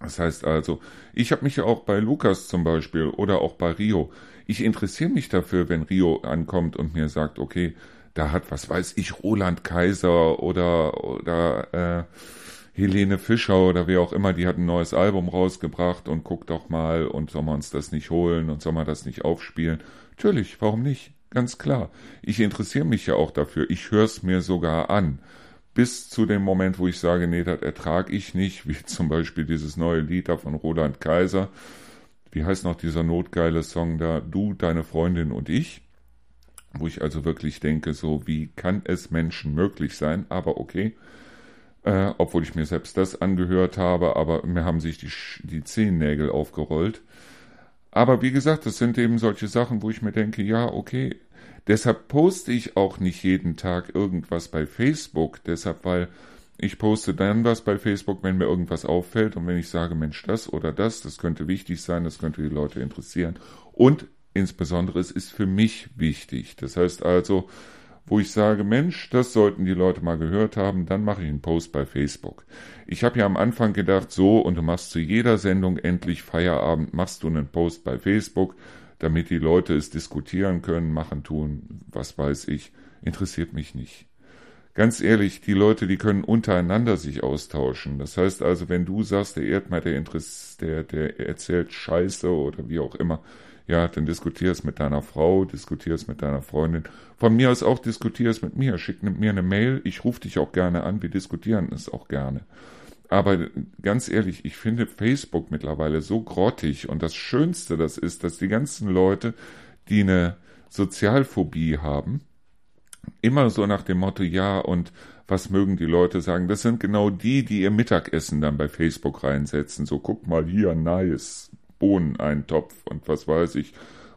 das heißt also, ich habe mich ja auch bei Lukas zum Beispiel oder auch bei Rio. Ich interessiere mich dafür, wenn Rio ankommt und mir sagt, okay, da hat, was weiß ich, Roland Kaiser oder, oder äh, Helene Fischer oder wer auch immer, die hat ein neues Album rausgebracht und guckt doch mal und soll man uns das nicht holen und soll man das nicht aufspielen. Natürlich, warum nicht? Ganz klar. Ich interessiere mich ja auch dafür. Ich höre es mir sogar an bis zu dem Moment, wo ich sage, nee, das ertrage ich nicht, wie zum Beispiel dieses neue Lied da von Roland Kaiser. Wie heißt noch dieser notgeile Song da? Du, deine Freundin und ich. Wo ich also wirklich denke, so, wie kann es Menschen möglich sein? Aber okay. Äh, obwohl ich mir selbst das angehört habe, aber mir haben sich die, die Zehennägel aufgerollt. Aber wie gesagt, das sind eben solche Sachen, wo ich mir denke, ja, okay, Deshalb poste ich auch nicht jeden Tag irgendwas bei Facebook, deshalb, weil ich poste dann was bei Facebook, wenn mir irgendwas auffällt und wenn ich sage, Mensch, das oder das, das könnte wichtig sein, das könnte die Leute interessieren. Und insbesondere, es ist für mich wichtig. Das heißt also, wo ich sage, Mensch, das sollten die Leute mal gehört haben, dann mache ich einen Post bei Facebook. Ich habe ja am Anfang gedacht, so, und du machst zu jeder Sendung endlich Feierabend, machst du einen Post bei Facebook damit die Leute es diskutieren können, machen, tun, was weiß ich, interessiert mich nicht. Ganz ehrlich, die Leute, die können untereinander sich austauschen. Das heißt also, wenn du sagst, der Erdmann, der, der, der erzählt Scheiße oder wie auch immer, ja, dann diskutier es mit deiner Frau, diskutier es mit deiner Freundin. Von mir aus auch diskutier es mit mir. Schick mir eine Mail, ich rufe dich auch gerne an, wir diskutieren es auch gerne. Aber ganz ehrlich, ich finde Facebook mittlerweile so grottig und das Schönste das ist, dass die ganzen Leute, die eine Sozialphobie haben, immer so nach dem Motto, ja, und was mögen die Leute sagen? Das sind genau die, die ihr Mittagessen dann bei Facebook reinsetzen. So, guck mal hier, nice, Bohneneintopf und was weiß ich.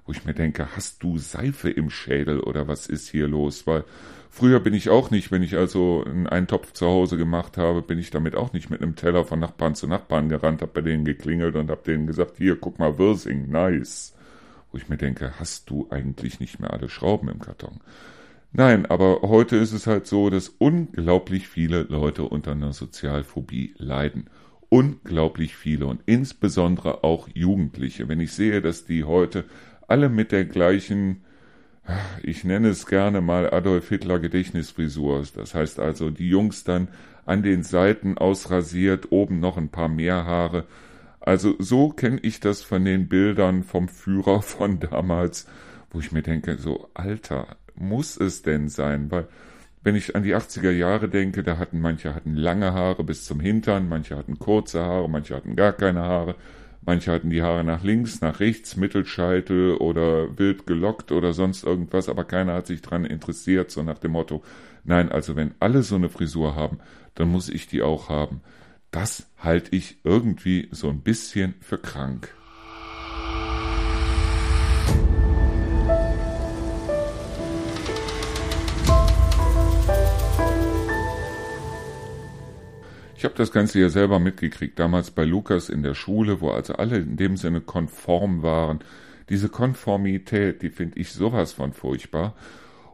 Wo ich mir denke, hast du Seife im Schädel oder was ist hier los? Weil Früher bin ich auch nicht, wenn ich also einen Topf zu Hause gemacht habe, bin ich damit auch nicht mit einem Teller von Nachbarn zu Nachbarn gerannt, hab bei denen geklingelt und hab denen gesagt, hier, guck mal, Wirsing, nice. Wo ich mir denke, hast du eigentlich nicht mehr alle Schrauben im Karton? Nein, aber heute ist es halt so, dass unglaublich viele Leute unter einer Sozialphobie leiden. Unglaublich viele und insbesondere auch Jugendliche. Wenn ich sehe, dass die heute alle mit der gleichen ich nenne es gerne mal Adolf Hitler Gedächtnisfrisur. Das heißt also, die Jungs dann an den Seiten ausrasiert, oben noch ein paar mehr Haare. Also so kenne ich das von den Bildern vom Führer von damals, wo ich mir denke, so Alter, muss es denn sein? Weil wenn ich an die 80er Jahre denke, da hatten manche hatten lange Haare bis zum Hintern, manche hatten kurze Haare, manche hatten gar keine Haare, Manche hatten die Haare nach links, nach rechts, Mittelscheitel oder wild gelockt oder sonst irgendwas, aber keiner hat sich dran interessiert, so nach dem Motto, nein, also wenn alle so eine Frisur haben, dann muss ich die auch haben. Das halte ich irgendwie so ein bisschen für krank. Ich habe das Ganze ja selber mitgekriegt, damals bei Lukas in der Schule, wo also alle in dem Sinne konform waren. Diese Konformität, die finde ich sowas von furchtbar.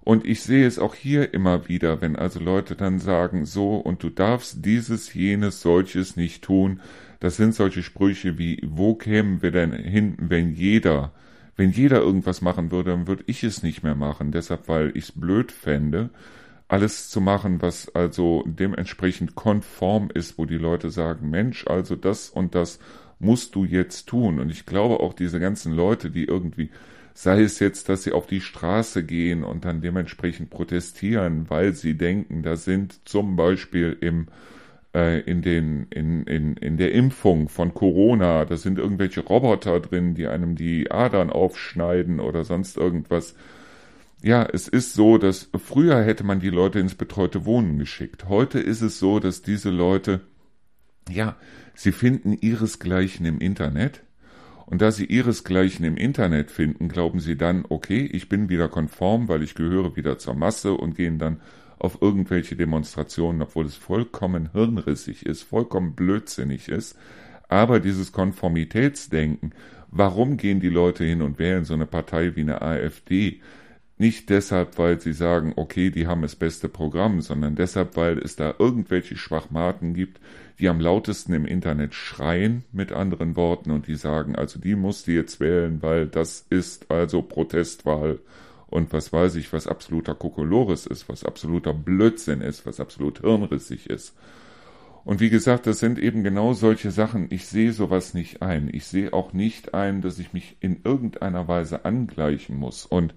Und ich sehe es auch hier immer wieder, wenn also Leute dann sagen, so, und du darfst dieses, jenes, solches nicht tun. Das sind solche Sprüche wie, wo kämen wir denn hin, wenn jeder, wenn jeder irgendwas machen würde, dann würde ich es nicht mehr machen. Deshalb, weil ich es blöd fände alles zu machen, was also dementsprechend konform ist, wo die Leute sagen, Mensch, also das und das musst du jetzt tun. Und ich glaube auch diese ganzen Leute, die irgendwie, sei es jetzt, dass sie auf die Straße gehen und dann dementsprechend protestieren, weil sie denken, da sind zum Beispiel im äh, in den in, in, in der Impfung von Corona, da sind irgendwelche Roboter drin, die einem die Adern aufschneiden oder sonst irgendwas ja, es ist so, dass früher hätte man die Leute ins betreute Wohnen geschickt. Heute ist es so, dass diese Leute, ja, sie finden ihresgleichen im Internet. Und da sie ihresgleichen im Internet finden, glauben sie dann, okay, ich bin wieder konform, weil ich gehöre wieder zur Masse und gehen dann auf irgendwelche Demonstrationen, obwohl es vollkommen hirnrissig ist, vollkommen blödsinnig ist. Aber dieses Konformitätsdenken, warum gehen die Leute hin und wählen so eine Partei wie eine AfD? Nicht deshalb, weil sie sagen, okay, die haben das beste Programm, sondern deshalb, weil es da irgendwelche Schwachmaten gibt, die am lautesten im Internet schreien, mit anderen Worten, und die sagen, also die musst du jetzt wählen, weil das ist also Protestwahl und was weiß ich, was absoluter Kokolores ist, was absoluter Blödsinn ist, was absolut hirnrissig ist. Und wie gesagt, das sind eben genau solche Sachen. Ich sehe sowas nicht ein. Ich sehe auch nicht ein, dass ich mich in irgendeiner Weise angleichen muss. Und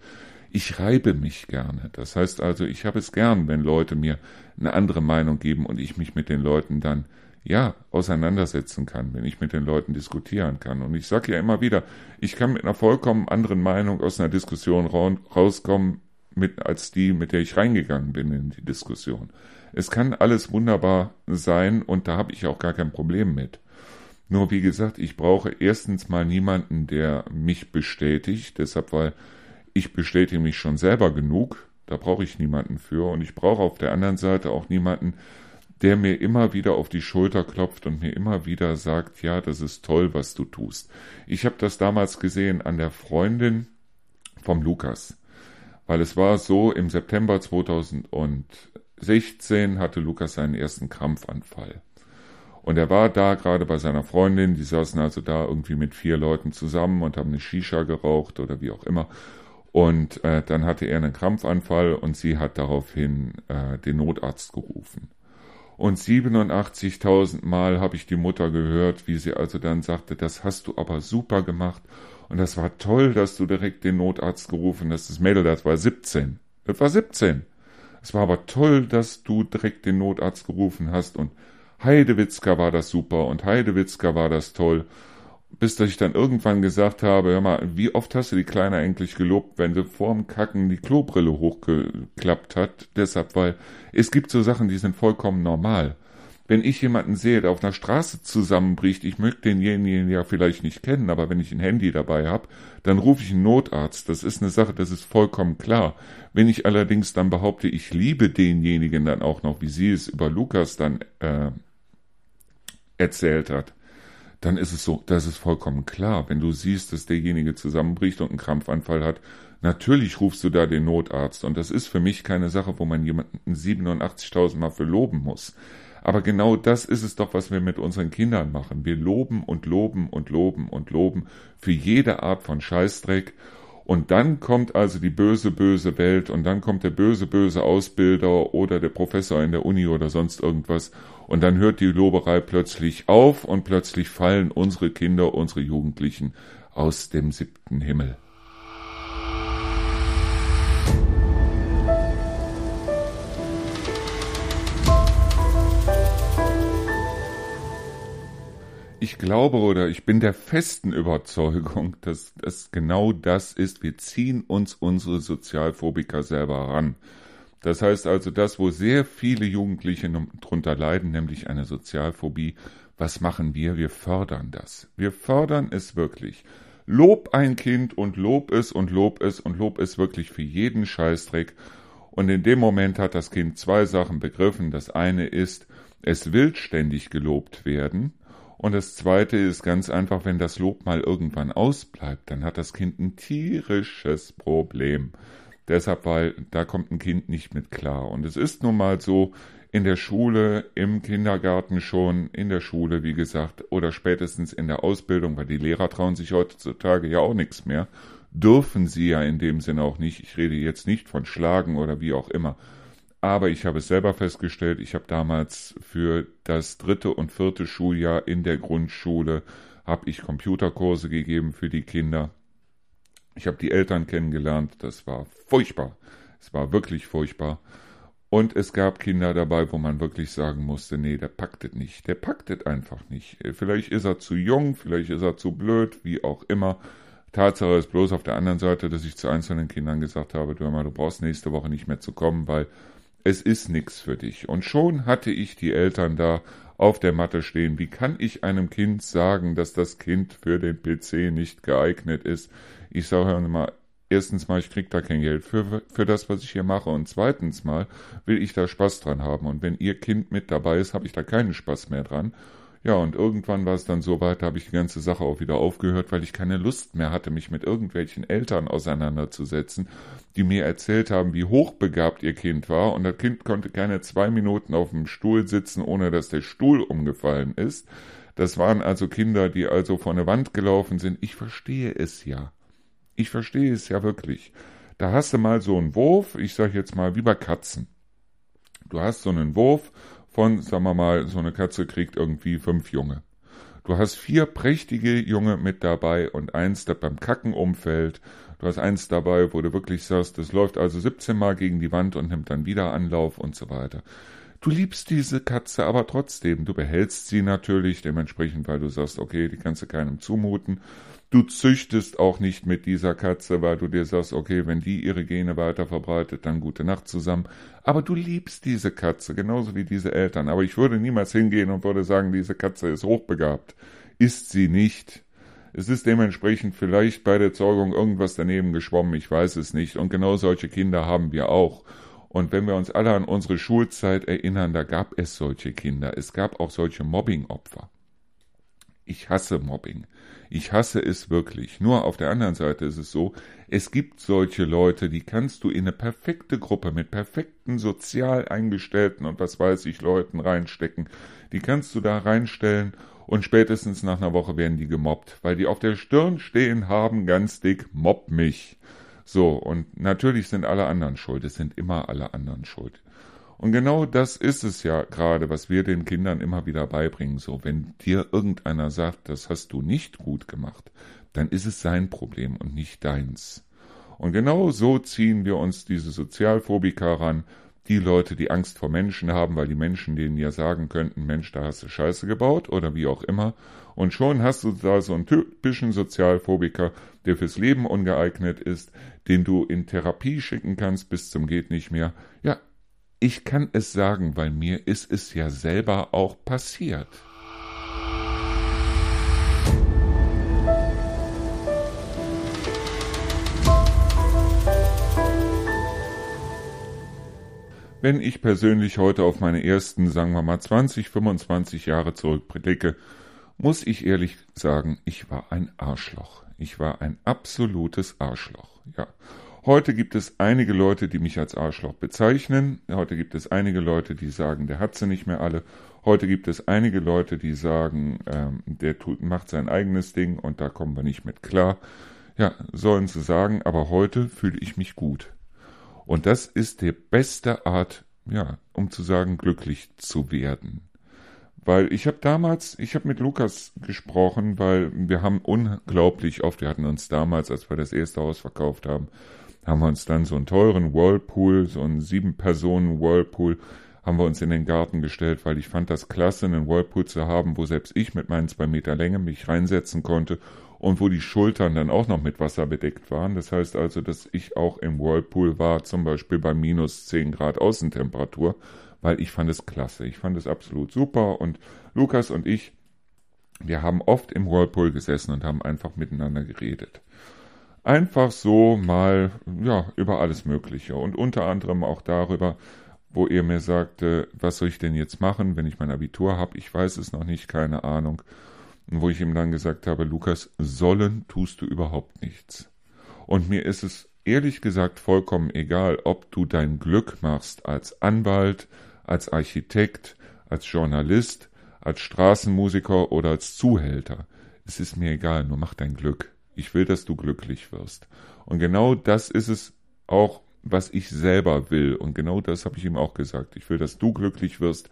ich reibe mich gerne. Das heißt also, ich habe es gern, wenn Leute mir eine andere Meinung geben und ich mich mit den Leuten dann ja auseinandersetzen kann, wenn ich mit den Leuten diskutieren kann. Und ich sage ja immer wieder, ich kann mit einer vollkommen anderen Meinung aus einer Diskussion rauskommen, mit, als die, mit der ich reingegangen bin in die Diskussion. Es kann alles wunderbar sein und da habe ich auch gar kein Problem mit. Nur wie gesagt, ich brauche erstens mal niemanden, der mich bestätigt, deshalb weil ich bestätige mich schon selber genug, da brauche ich niemanden für und ich brauche auf der anderen Seite auch niemanden, der mir immer wieder auf die Schulter klopft und mir immer wieder sagt, ja, das ist toll, was du tust. Ich habe das damals gesehen an der Freundin vom Lukas, weil es war so, im September 2016 hatte Lukas seinen ersten Krampfanfall. Und er war da gerade bei seiner Freundin, die saßen also da irgendwie mit vier Leuten zusammen und haben eine Shisha geraucht oder wie auch immer. Und äh, dann hatte er einen Krampfanfall und sie hat daraufhin äh, den Notarzt gerufen. Und 87.000 Mal habe ich die Mutter gehört, wie sie also dann sagte, das hast du aber super gemacht und das war toll, dass du direkt den Notarzt gerufen hast. Das Mädel, das war 17. Das war 17. Es war aber toll, dass du direkt den Notarzt gerufen hast und Heidewitzka war das super und Heidewitzka war das toll bis dass ich dann irgendwann gesagt habe, hör mal, wie oft hast du die Kleine eigentlich gelobt, wenn sie vorm Kacken die Klobrille hochgeklappt hat? Deshalb, weil es gibt so Sachen, die sind vollkommen normal. Wenn ich jemanden sehe, der auf einer Straße zusammenbricht, ich möchte denjenigen ja vielleicht nicht kennen, aber wenn ich ein Handy dabei habe, dann rufe ich einen Notarzt. Das ist eine Sache, das ist vollkommen klar. Wenn ich allerdings dann behaupte, ich liebe denjenigen dann auch noch, wie sie es über Lukas dann äh, erzählt hat, dann ist es so, das ist vollkommen klar. Wenn du siehst, dass derjenige zusammenbricht und einen Krampfanfall hat, natürlich rufst du da den Notarzt. Und das ist für mich keine Sache, wo man jemanden 87.000 Mal für loben muss. Aber genau das ist es doch, was wir mit unseren Kindern machen. Wir loben und loben und loben und loben für jede Art von Scheißdreck. Und dann kommt also die böse, böse Welt und dann kommt der böse, böse Ausbilder oder der Professor in der Uni oder sonst irgendwas und dann hört die Loberei plötzlich auf und plötzlich fallen unsere Kinder, unsere Jugendlichen aus dem siebten Himmel. Ich glaube oder ich bin der festen Überzeugung, dass das genau das ist. Wir ziehen uns unsere Sozialphobiker selber ran. Das heißt also, das, wo sehr viele Jugendliche drunter leiden, nämlich eine Sozialphobie, was machen wir? Wir fördern das. Wir fördern es wirklich. Lob ein Kind und lob es und lob es und lob es wirklich für jeden Scheißdreck. Und in dem Moment hat das Kind zwei Sachen begriffen. Das eine ist, es will ständig gelobt werden. Und das zweite ist ganz einfach, wenn das Lob mal irgendwann ausbleibt, dann hat das Kind ein tierisches Problem. Deshalb, weil da kommt ein Kind nicht mit klar. Und es ist nun mal so, in der Schule, im Kindergarten schon, in der Schule, wie gesagt, oder spätestens in der Ausbildung, weil die Lehrer trauen sich heutzutage ja auch nichts mehr, dürfen sie ja in dem Sinne auch nicht. Ich rede jetzt nicht von Schlagen oder wie auch immer. Aber ich habe es selber festgestellt, ich habe damals für das dritte und vierte Schuljahr in der Grundschule, habe ich Computerkurse gegeben für die Kinder. Ich habe die Eltern kennengelernt, das war furchtbar. Es war wirklich furchtbar. Und es gab Kinder dabei, wo man wirklich sagen musste, nee, der packt es nicht. Der packt es einfach nicht. Vielleicht ist er zu jung, vielleicht ist er zu blöd, wie auch immer. Tatsache ist bloß auf der anderen Seite, dass ich zu einzelnen Kindern gesagt habe, du, mal, du brauchst nächste Woche nicht mehr zu kommen, weil es ist nichts für dich. Und schon hatte ich die Eltern da auf der Matte stehen. Wie kann ich einem Kind sagen, dass das Kind für den PC nicht geeignet ist? Ich sage mal, erstens mal, ich krieg da kein Geld für, für das, was ich hier mache. Und zweitens mal will ich da Spaß dran haben. Und wenn ihr Kind mit dabei ist, habe ich da keinen Spaß mehr dran. Ja, und irgendwann war es dann so weit, da habe ich die ganze Sache auch wieder aufgehört, weil ich keine Lust mehr hatte, mich mit irgendwelchen Eltern auseinanderzusetzen, die mir erzählt haben, wie hochbegabt ihr Kind war. Und das Kind konnte keine zwei Minuten auf dem Stuhl sitzen, ohne dass der Stuhl umgefallen ist. Das waren also Kinder, die also vor eine Wand gelaufen sind. Ich verstehe es ja. Ich verstehe es ja wirklich. Da hast du mal so einen Wurf, ich sag jetzt mal wie bei Katzen. Du hast so einen Wurf von, sagen wir mal, so eine Katze kriegt irgendwie fünf Junge. Du hast vier prächtige Junge mit dabei und eins, das beim Kacken umfällt. Du hast eins dabei, wo du wirklich sagst, das läuft also 17 Mal gegen die Wand und nimmt dann wieder Anlauf und so weiter. Du liebst diese Katze aber trotzdem. Du behältst sie natürlich dementsprechend, weil du sagst, okay, die kannst du keinem zumuten. Du züchtest auch nicht mit dieser Katze, weil du dir sagst, okay, wenn die ihre Gene weiter verbreitet, dann gute Nacht zusammen. Aber du liebst diese Katze, genauso wie diese Eltern. Aber ich würde niemals hingehen und würde sagen, diese Katze ist hochbegabt. Ist sie nicht. Es ist dementsprechend vielleicht bei der Zeugung irgendwas daneben geschwommen, ich weiß es nicht. Und genau solche Kinder haben wir auch. Und wenn wir uns alle an unsere Schulzeit erinnern, da gab es solche Kinder. Es gab auch solche Mobbing-Opfer. Ich hasse Mobbing. Ich hasse es wirklich. Nur auf der anderen Seite ist es so, es gibt solche Leute, die kannst du in eine perfekte Gruppe mit perfekten sozial eingestellten und was weiß ich Leuten reinstecken. Die kannst du da reinstellen und spätestens nach einer Woche werden die gemobbt, weil die auf der Stirn stehen haben, ganz dick, mobb mich. So, und natürlich sind alle anderen schuld. Es sind immer alle anderen schuld. Und genau das ist es ja gerade, was wir den Kindern immer wieder beibringen. So, wenn dir irgendeiner sagt, das hast du nicht gut gemacht, dann ist es sein Problem und nicht deins. Und genau so ziehen wir uns diese Sozialphobiker ran, die Leute, die Angst vor Menschen haben, weil die Menschen denen ja sagen könnten, Mensch, da hast du Scheiße gebaut oder wie auch immer. Und schon hast du da so einen typischen Sozialphobiker, der fürs Leben ungeeignet ist, den du in Therapie schicken kannst bis zum geht nicht mehr. Ja, ich kann es sagen, weil mir ist es ja selber auch passiert. Wenn ich persönlich heute auf meine ersten, sagen wir mal 20, 25 Jahre zurückblicke, muss ich ehrlich sagen, ich war ein Arschloch. Ich war ein absolutes Arschloch, ja. Heute gibt es einige Leute, die mich als Arschloch bezeichnen. Heute gibt es einige Leute, die sagen, der hat sie nicht mehr alle. Heute gibt es einige Leute, die sagen, ähm, der tut, macht sein eigenes Ding und da kommen wir nicht mit klar. Ja, sollen sie sagen, aber heute fühle ich mich gut. Und das ist die beste Art, ja, um zu sagen, glücklich zu werden. Weil ich habe damals, ich habe mit Lukas gesprochen, weil wir haben unglaublich oft, wir hatten uns damals, als wir das erste Haus verkauft haben, haben wir uns dann so einen teuren Whirlpool, so einen sieben Personen Whirlpool, haben wir uns in den Garten gestellt, weil ich fand das klasse, einen Whirlpool zu haben, wo selbst ich mit meinen zwei Meter Länge mich reinsetzen konnte und wo die Schultern dann auch noch mit Wasser bedeckt waren. Das heißt also, dass ich auch im Whirlpool war, zum Beispiel bei minus 10 Grad Außentemperatur, weil ich fand es klasse. Ich fand es absolut super und Lukas und ich, wir haben oft im Whirlpool gesessen und haben einfach miteinander geredet. Einfach so mal, ja, über alles Mögliche und unter anderem auch darüber, wo er mir sagte, was soll ich denn jetzt machen, wenn ich mein Abitur habe? Ich weiß es noch nicht, keine Ahnung. Und wo ich ihm dann gesagt habe, Lukas, sollen tust du überhaupt nichts. Und mir ist es ehrlich gesagt vollkommen egal, ob du dein Glück machst als Anwalt, als Architekt, als Journalist, als Straßenmusiker oder als Zuhälter. Es ist mir egal, nur mach dein Glück. Ich will, dass du glücklich wirst. Und genau das ist es auch, was ich selber will. Und genau das habe ich ihm auch gesagt. Ich will, dass du glücklich wirst.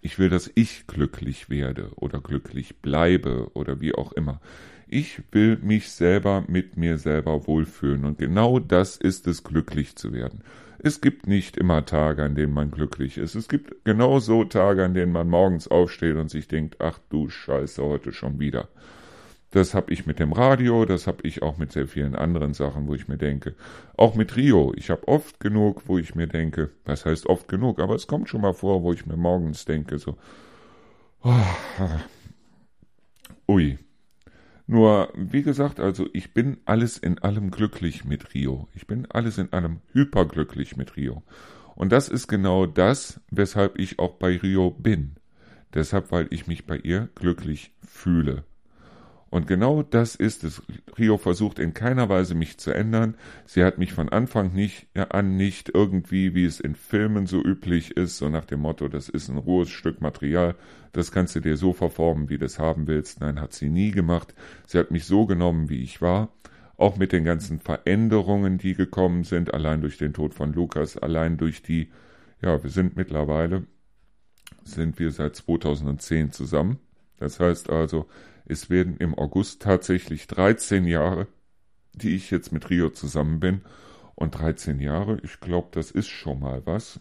Ich will, dass ich glücklich werde oder glücklich bleibe oder wie auch immer. Ich will mich selber mit mir selber wohlfühlen. Und genau das ist es, glücklich zu werden. Es gibt nicht immer Tage, an denen man glücklich ist. Es gibt genauso Tage, an denen man morgens aufsteht und sich denkt, ach du Scheiße, heute schon wieder. Das habe ich mit dem Radio, das habe ich auch mit sehr vielen anderen Sachen, wo ich mir denke. Auch mit Rio. Ich habe oft genug, wo ich mir denke, was heißt oft genug, aber es kommt schon mal vor, wo ich mir morgens denke, so, oh, ui. Nur, wie gesagt, also ich bin alles in allem glücklich mit Rio. Ich bin alles in allem hyperglücklich mit Rio. Und das ist genau das, weshalb ich auch bei Rio bin. Deshalb, weil ich mich bei ihr glücklich fühle. Und genau das ist es. Rio versucht in keiner Weise mich zu ändern. Sie hat mich von Anfang nicht, an nicht irgendwie, wie es in Filmen so üblich ist, so nach dem Motto, das ist ein rohes Stück Material, das kannst du dir so verformen, wie du es haben willst. Nein, hat sie nie gemacht. Sie hat mich so genommen, wie ich war. Auch mit den ganzen Veränderungen, die gekommen sind, allein durch den Tod von Lukas, allein durch die, ja, wir sind mittlerweile, sind wir seit 2010 zusammen. Das heißt also, es werden im August tatsächlich 13 Jahre, die ich jetzt mit Rio zusammen bin. Und 13 Jahre, ich glaube, das ist schon mal was.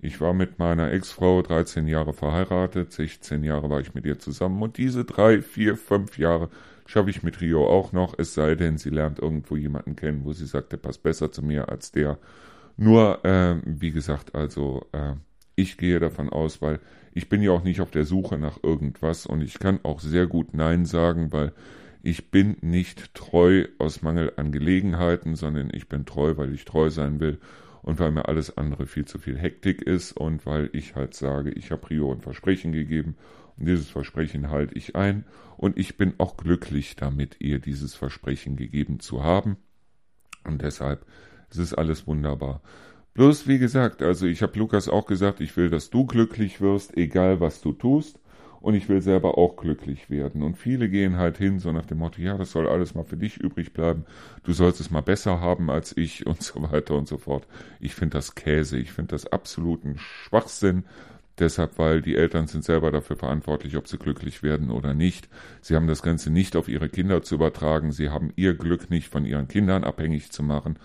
Ich war mit meiner Ex-Frau 13 Jahre verheiratet, 16 Jahre war ich mit ihr zusammen und diese drei, vier, fünf Jahre schaffe ich mit Rio auch noch, es sei denn, sie lernt irgendwo jemanden kennen, wo sie sagt, der passt besser zu mir als der. Nur, äh, wie gesagt, also äh, ich gehe davon aus, weil ich bin ja auch nicht auf der Suche nach irgendwas und ich kann auch sehr gut Nein sagen, weil ich bin nicht treu aus Mangel an Gelegenheiten, sondern ich bin treu, weil ich treu sein will und weil mir alles andere viel zu viel Hektik ist und weil ich halt sage, ich habe Rio ein Versprechen gegeben und dieses Versprechen halte ich ein und ich bin auch glücklich damit, ihr dieses Versprechen gegeben zu haben und deshalb es ist alles wunderbar. Bloß wie gesagt, also ich habe Lukas auch gesagt, ich will, dass du glücklich wirst, egal was du tust. Und ich will selber auch glücklich werden. Und viele gehen halt hin, so nach dem Motto, ja, das soll alles mal für dich übrig bleiben. Du sollst es mal besser haben als ich und so weiter und so fort. Ich finde das Käse. Ich finde das absoluten Schwachsinn. Deshalb, weil die Eltern sind selber dafür verantwortlich, ob sie glücklich werden oder nicht. Sie haben das Ganze nicht auf ihre Kinder zu übertragen. Sie haben ihr Glück nicht von ihren Kindern abhängig zu machen.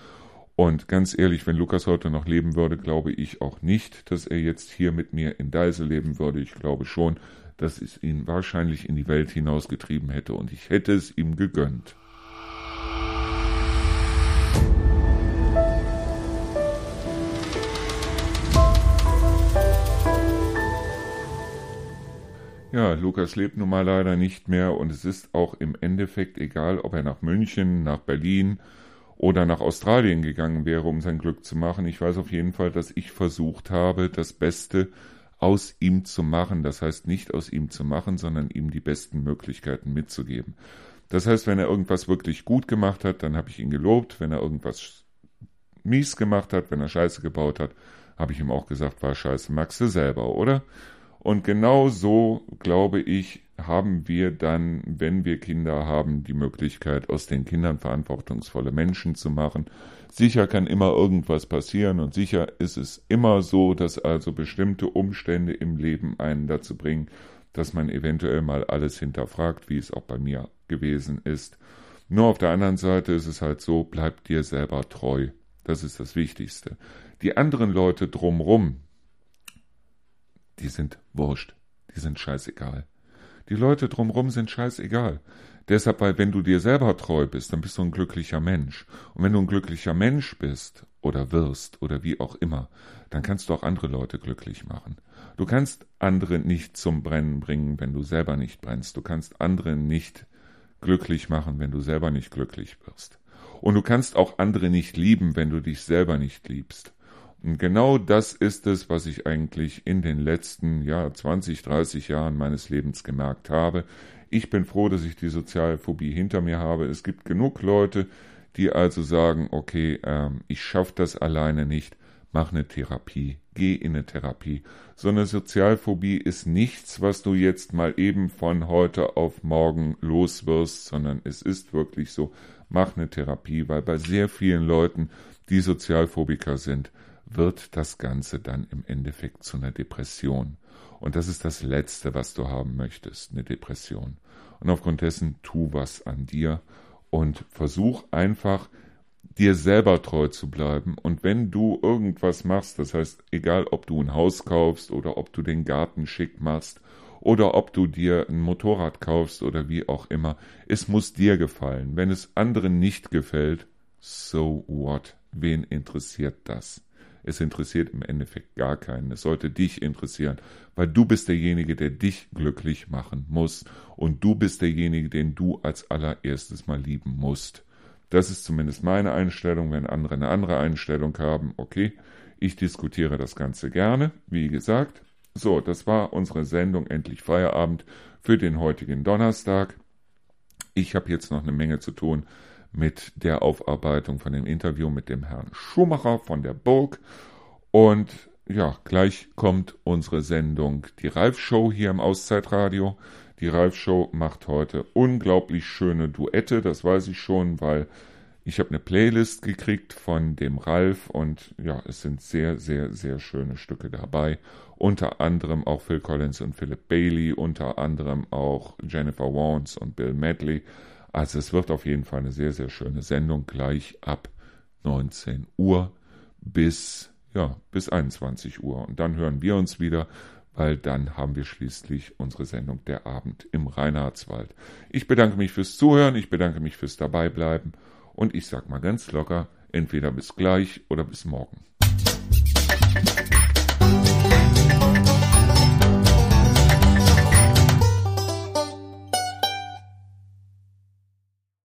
Und ganz ehrlich, wenn Lukas heute noch leben würde, glaube ich auch nicht, dass er jetzt hier mit mir in Deise leben würde. Ich glaube schon, dass es ihn wahrscheinlich in die Welt hinausgetrieben hätte und ich hätte es ihm gegönnt. Ja, Lukas lebt nun mal leider nicht mehr und es ist auch im Endeffekt egal, ob er nach München, nach Berlin, oder nach Australien gegangen wäre, um sein Glück zu machen. Ich weiß auf jeden Fall, dass ich versucht habe, das Beste aus ihm zu machen. Das heißt nicht aus ihm zu machen, sondern ihm die besten Möglichkeiten mitzugeben. Das heißt, wenn er irgendwas wirklich gut gemacht hat, dann habe ich ihn gelobt. Wenn er irgendwas mies gemacht hat, wenn er Scheiße gebaut hat, habe ich ihm auch gesagt, war Scheiße, magst du selber, oder? Und genau so, glaube ich, haben wir dann, wenn wir Kinder haben, die Möglichkeit, aus den Kindern verantwortungsvolle Menschen zu machen. Sicher kann immer irgendwas passieren und sicher ist es immer so, dass also bestimmte Umstände im Leben einen dazu bringen, dass man eventuell mal alles hinterfragt, wie es auch bei mir gewesen ist. Nur auf der anderen Seite ist es halt so, bleib dir selber treu. Das ist das Wichtigste. Die anderen Leute drumrum, die sind wurscht, die sind scheißegal. Die Leute drumherum sind scheißegal. Deshalb, weil wenn du dir selber treu bist, dann bist du ein glücklicher Mensch. Und wenn du ein glücklicher Mensch bist oder wirst oder wie auch immer, dann kannst du auch andere Leute glücklich machen. Du kannst andere nicht zum Brennen bringen, wenn du selber nicht brennst. Du kannst andere nicht glücklich machen, wenn du selber nicht glücklich wirst. Und du kannst auch andere nicht lieben, wenn du dich selber nicht liebst. Und genau das ist es, was ich eigentlich in den letzten ja, 20, 30 Jahren meines Lebens gemerkt habe. Ich bin froh, dass ich die Sozialphobie hinter mir habe. Es gibt genug Leute, die also sagen, okay, ähm, ich schaffe das alleine nicht, mach eine Therapie, geh in eine Therapie. So eine Sozialphobie ist nichts, was du jetzt mal eben von heute auf morgen loswirst, sondern es ist wirklich so, mach eine Therapie, weil bei sehr vielen Leuten, die Sozialphobiker sind, wird das Ganze dann im Endeffekt zu einer Depression. Und das ist das Letzte, was du haben möchtest, eine Depression. Und aufgrund dessen tu was an dir und versuch einfach dir selber treu zu bleiben. Und wenn du irgendwas machst, das heißt, egal ob du ein Haus kaufst oder ob du den Garten schick machst oder ob du dir ein Motorrad kaufst oder wie auch immer, es muss dir gefallen. Wenn es anderen nicht gefällt, so what? Wen interessiert das? Es interessiert im Endeffekt gar keinen. Es sollte dich interessieren, weil du bist derjenige, der dich glücklich machen muss und du bist derjenige, den du als allererstes mal lieben musst. Das ist zumindest meine Einstellung. Wenn andere eine andere Einstellung haben, okay, ich diskutiere das Ganze gerne, wie gesagt. So, das war unsere Sendung Endlich Feierabend für den heutigen Donnerstag. Ich habe jetzt noch eine Menge zu tun mit der Aufarbeitung von dem Interview mit dem Herrn Schumacher von der Burg. Und ja, gleich kommt unsere Sendung, die Ralf Show hier im Auszeitradio. Die Ralf Show macht heute unglaublich schöne Duette, das weiß ich schon, weil ich habe eine Playlist gekriegt von dem Ralf und ja, es sind sehr, sehr, sehr schöne Stücke dabei. Unter anderem auch Phil Collins und Philip Bailey, unter anderem auch Jennifer Warnes und Bill Medley. Also es wird auf jeden Fall eine sehr, sehr schöne Sendung gleich ab 19 Uhr bis, ja, bis 21 Uhr. Und dann hören wir uns wieder, weil dann haben wir schließlich unsere Sendung Der Abend im Reinhardswald. Ich bedanke mich fürs Zuhören, ich bedanke mich fürs Dabeibleiben und ich sag mal ganz locker, entweder bis gleich oder bis morgen.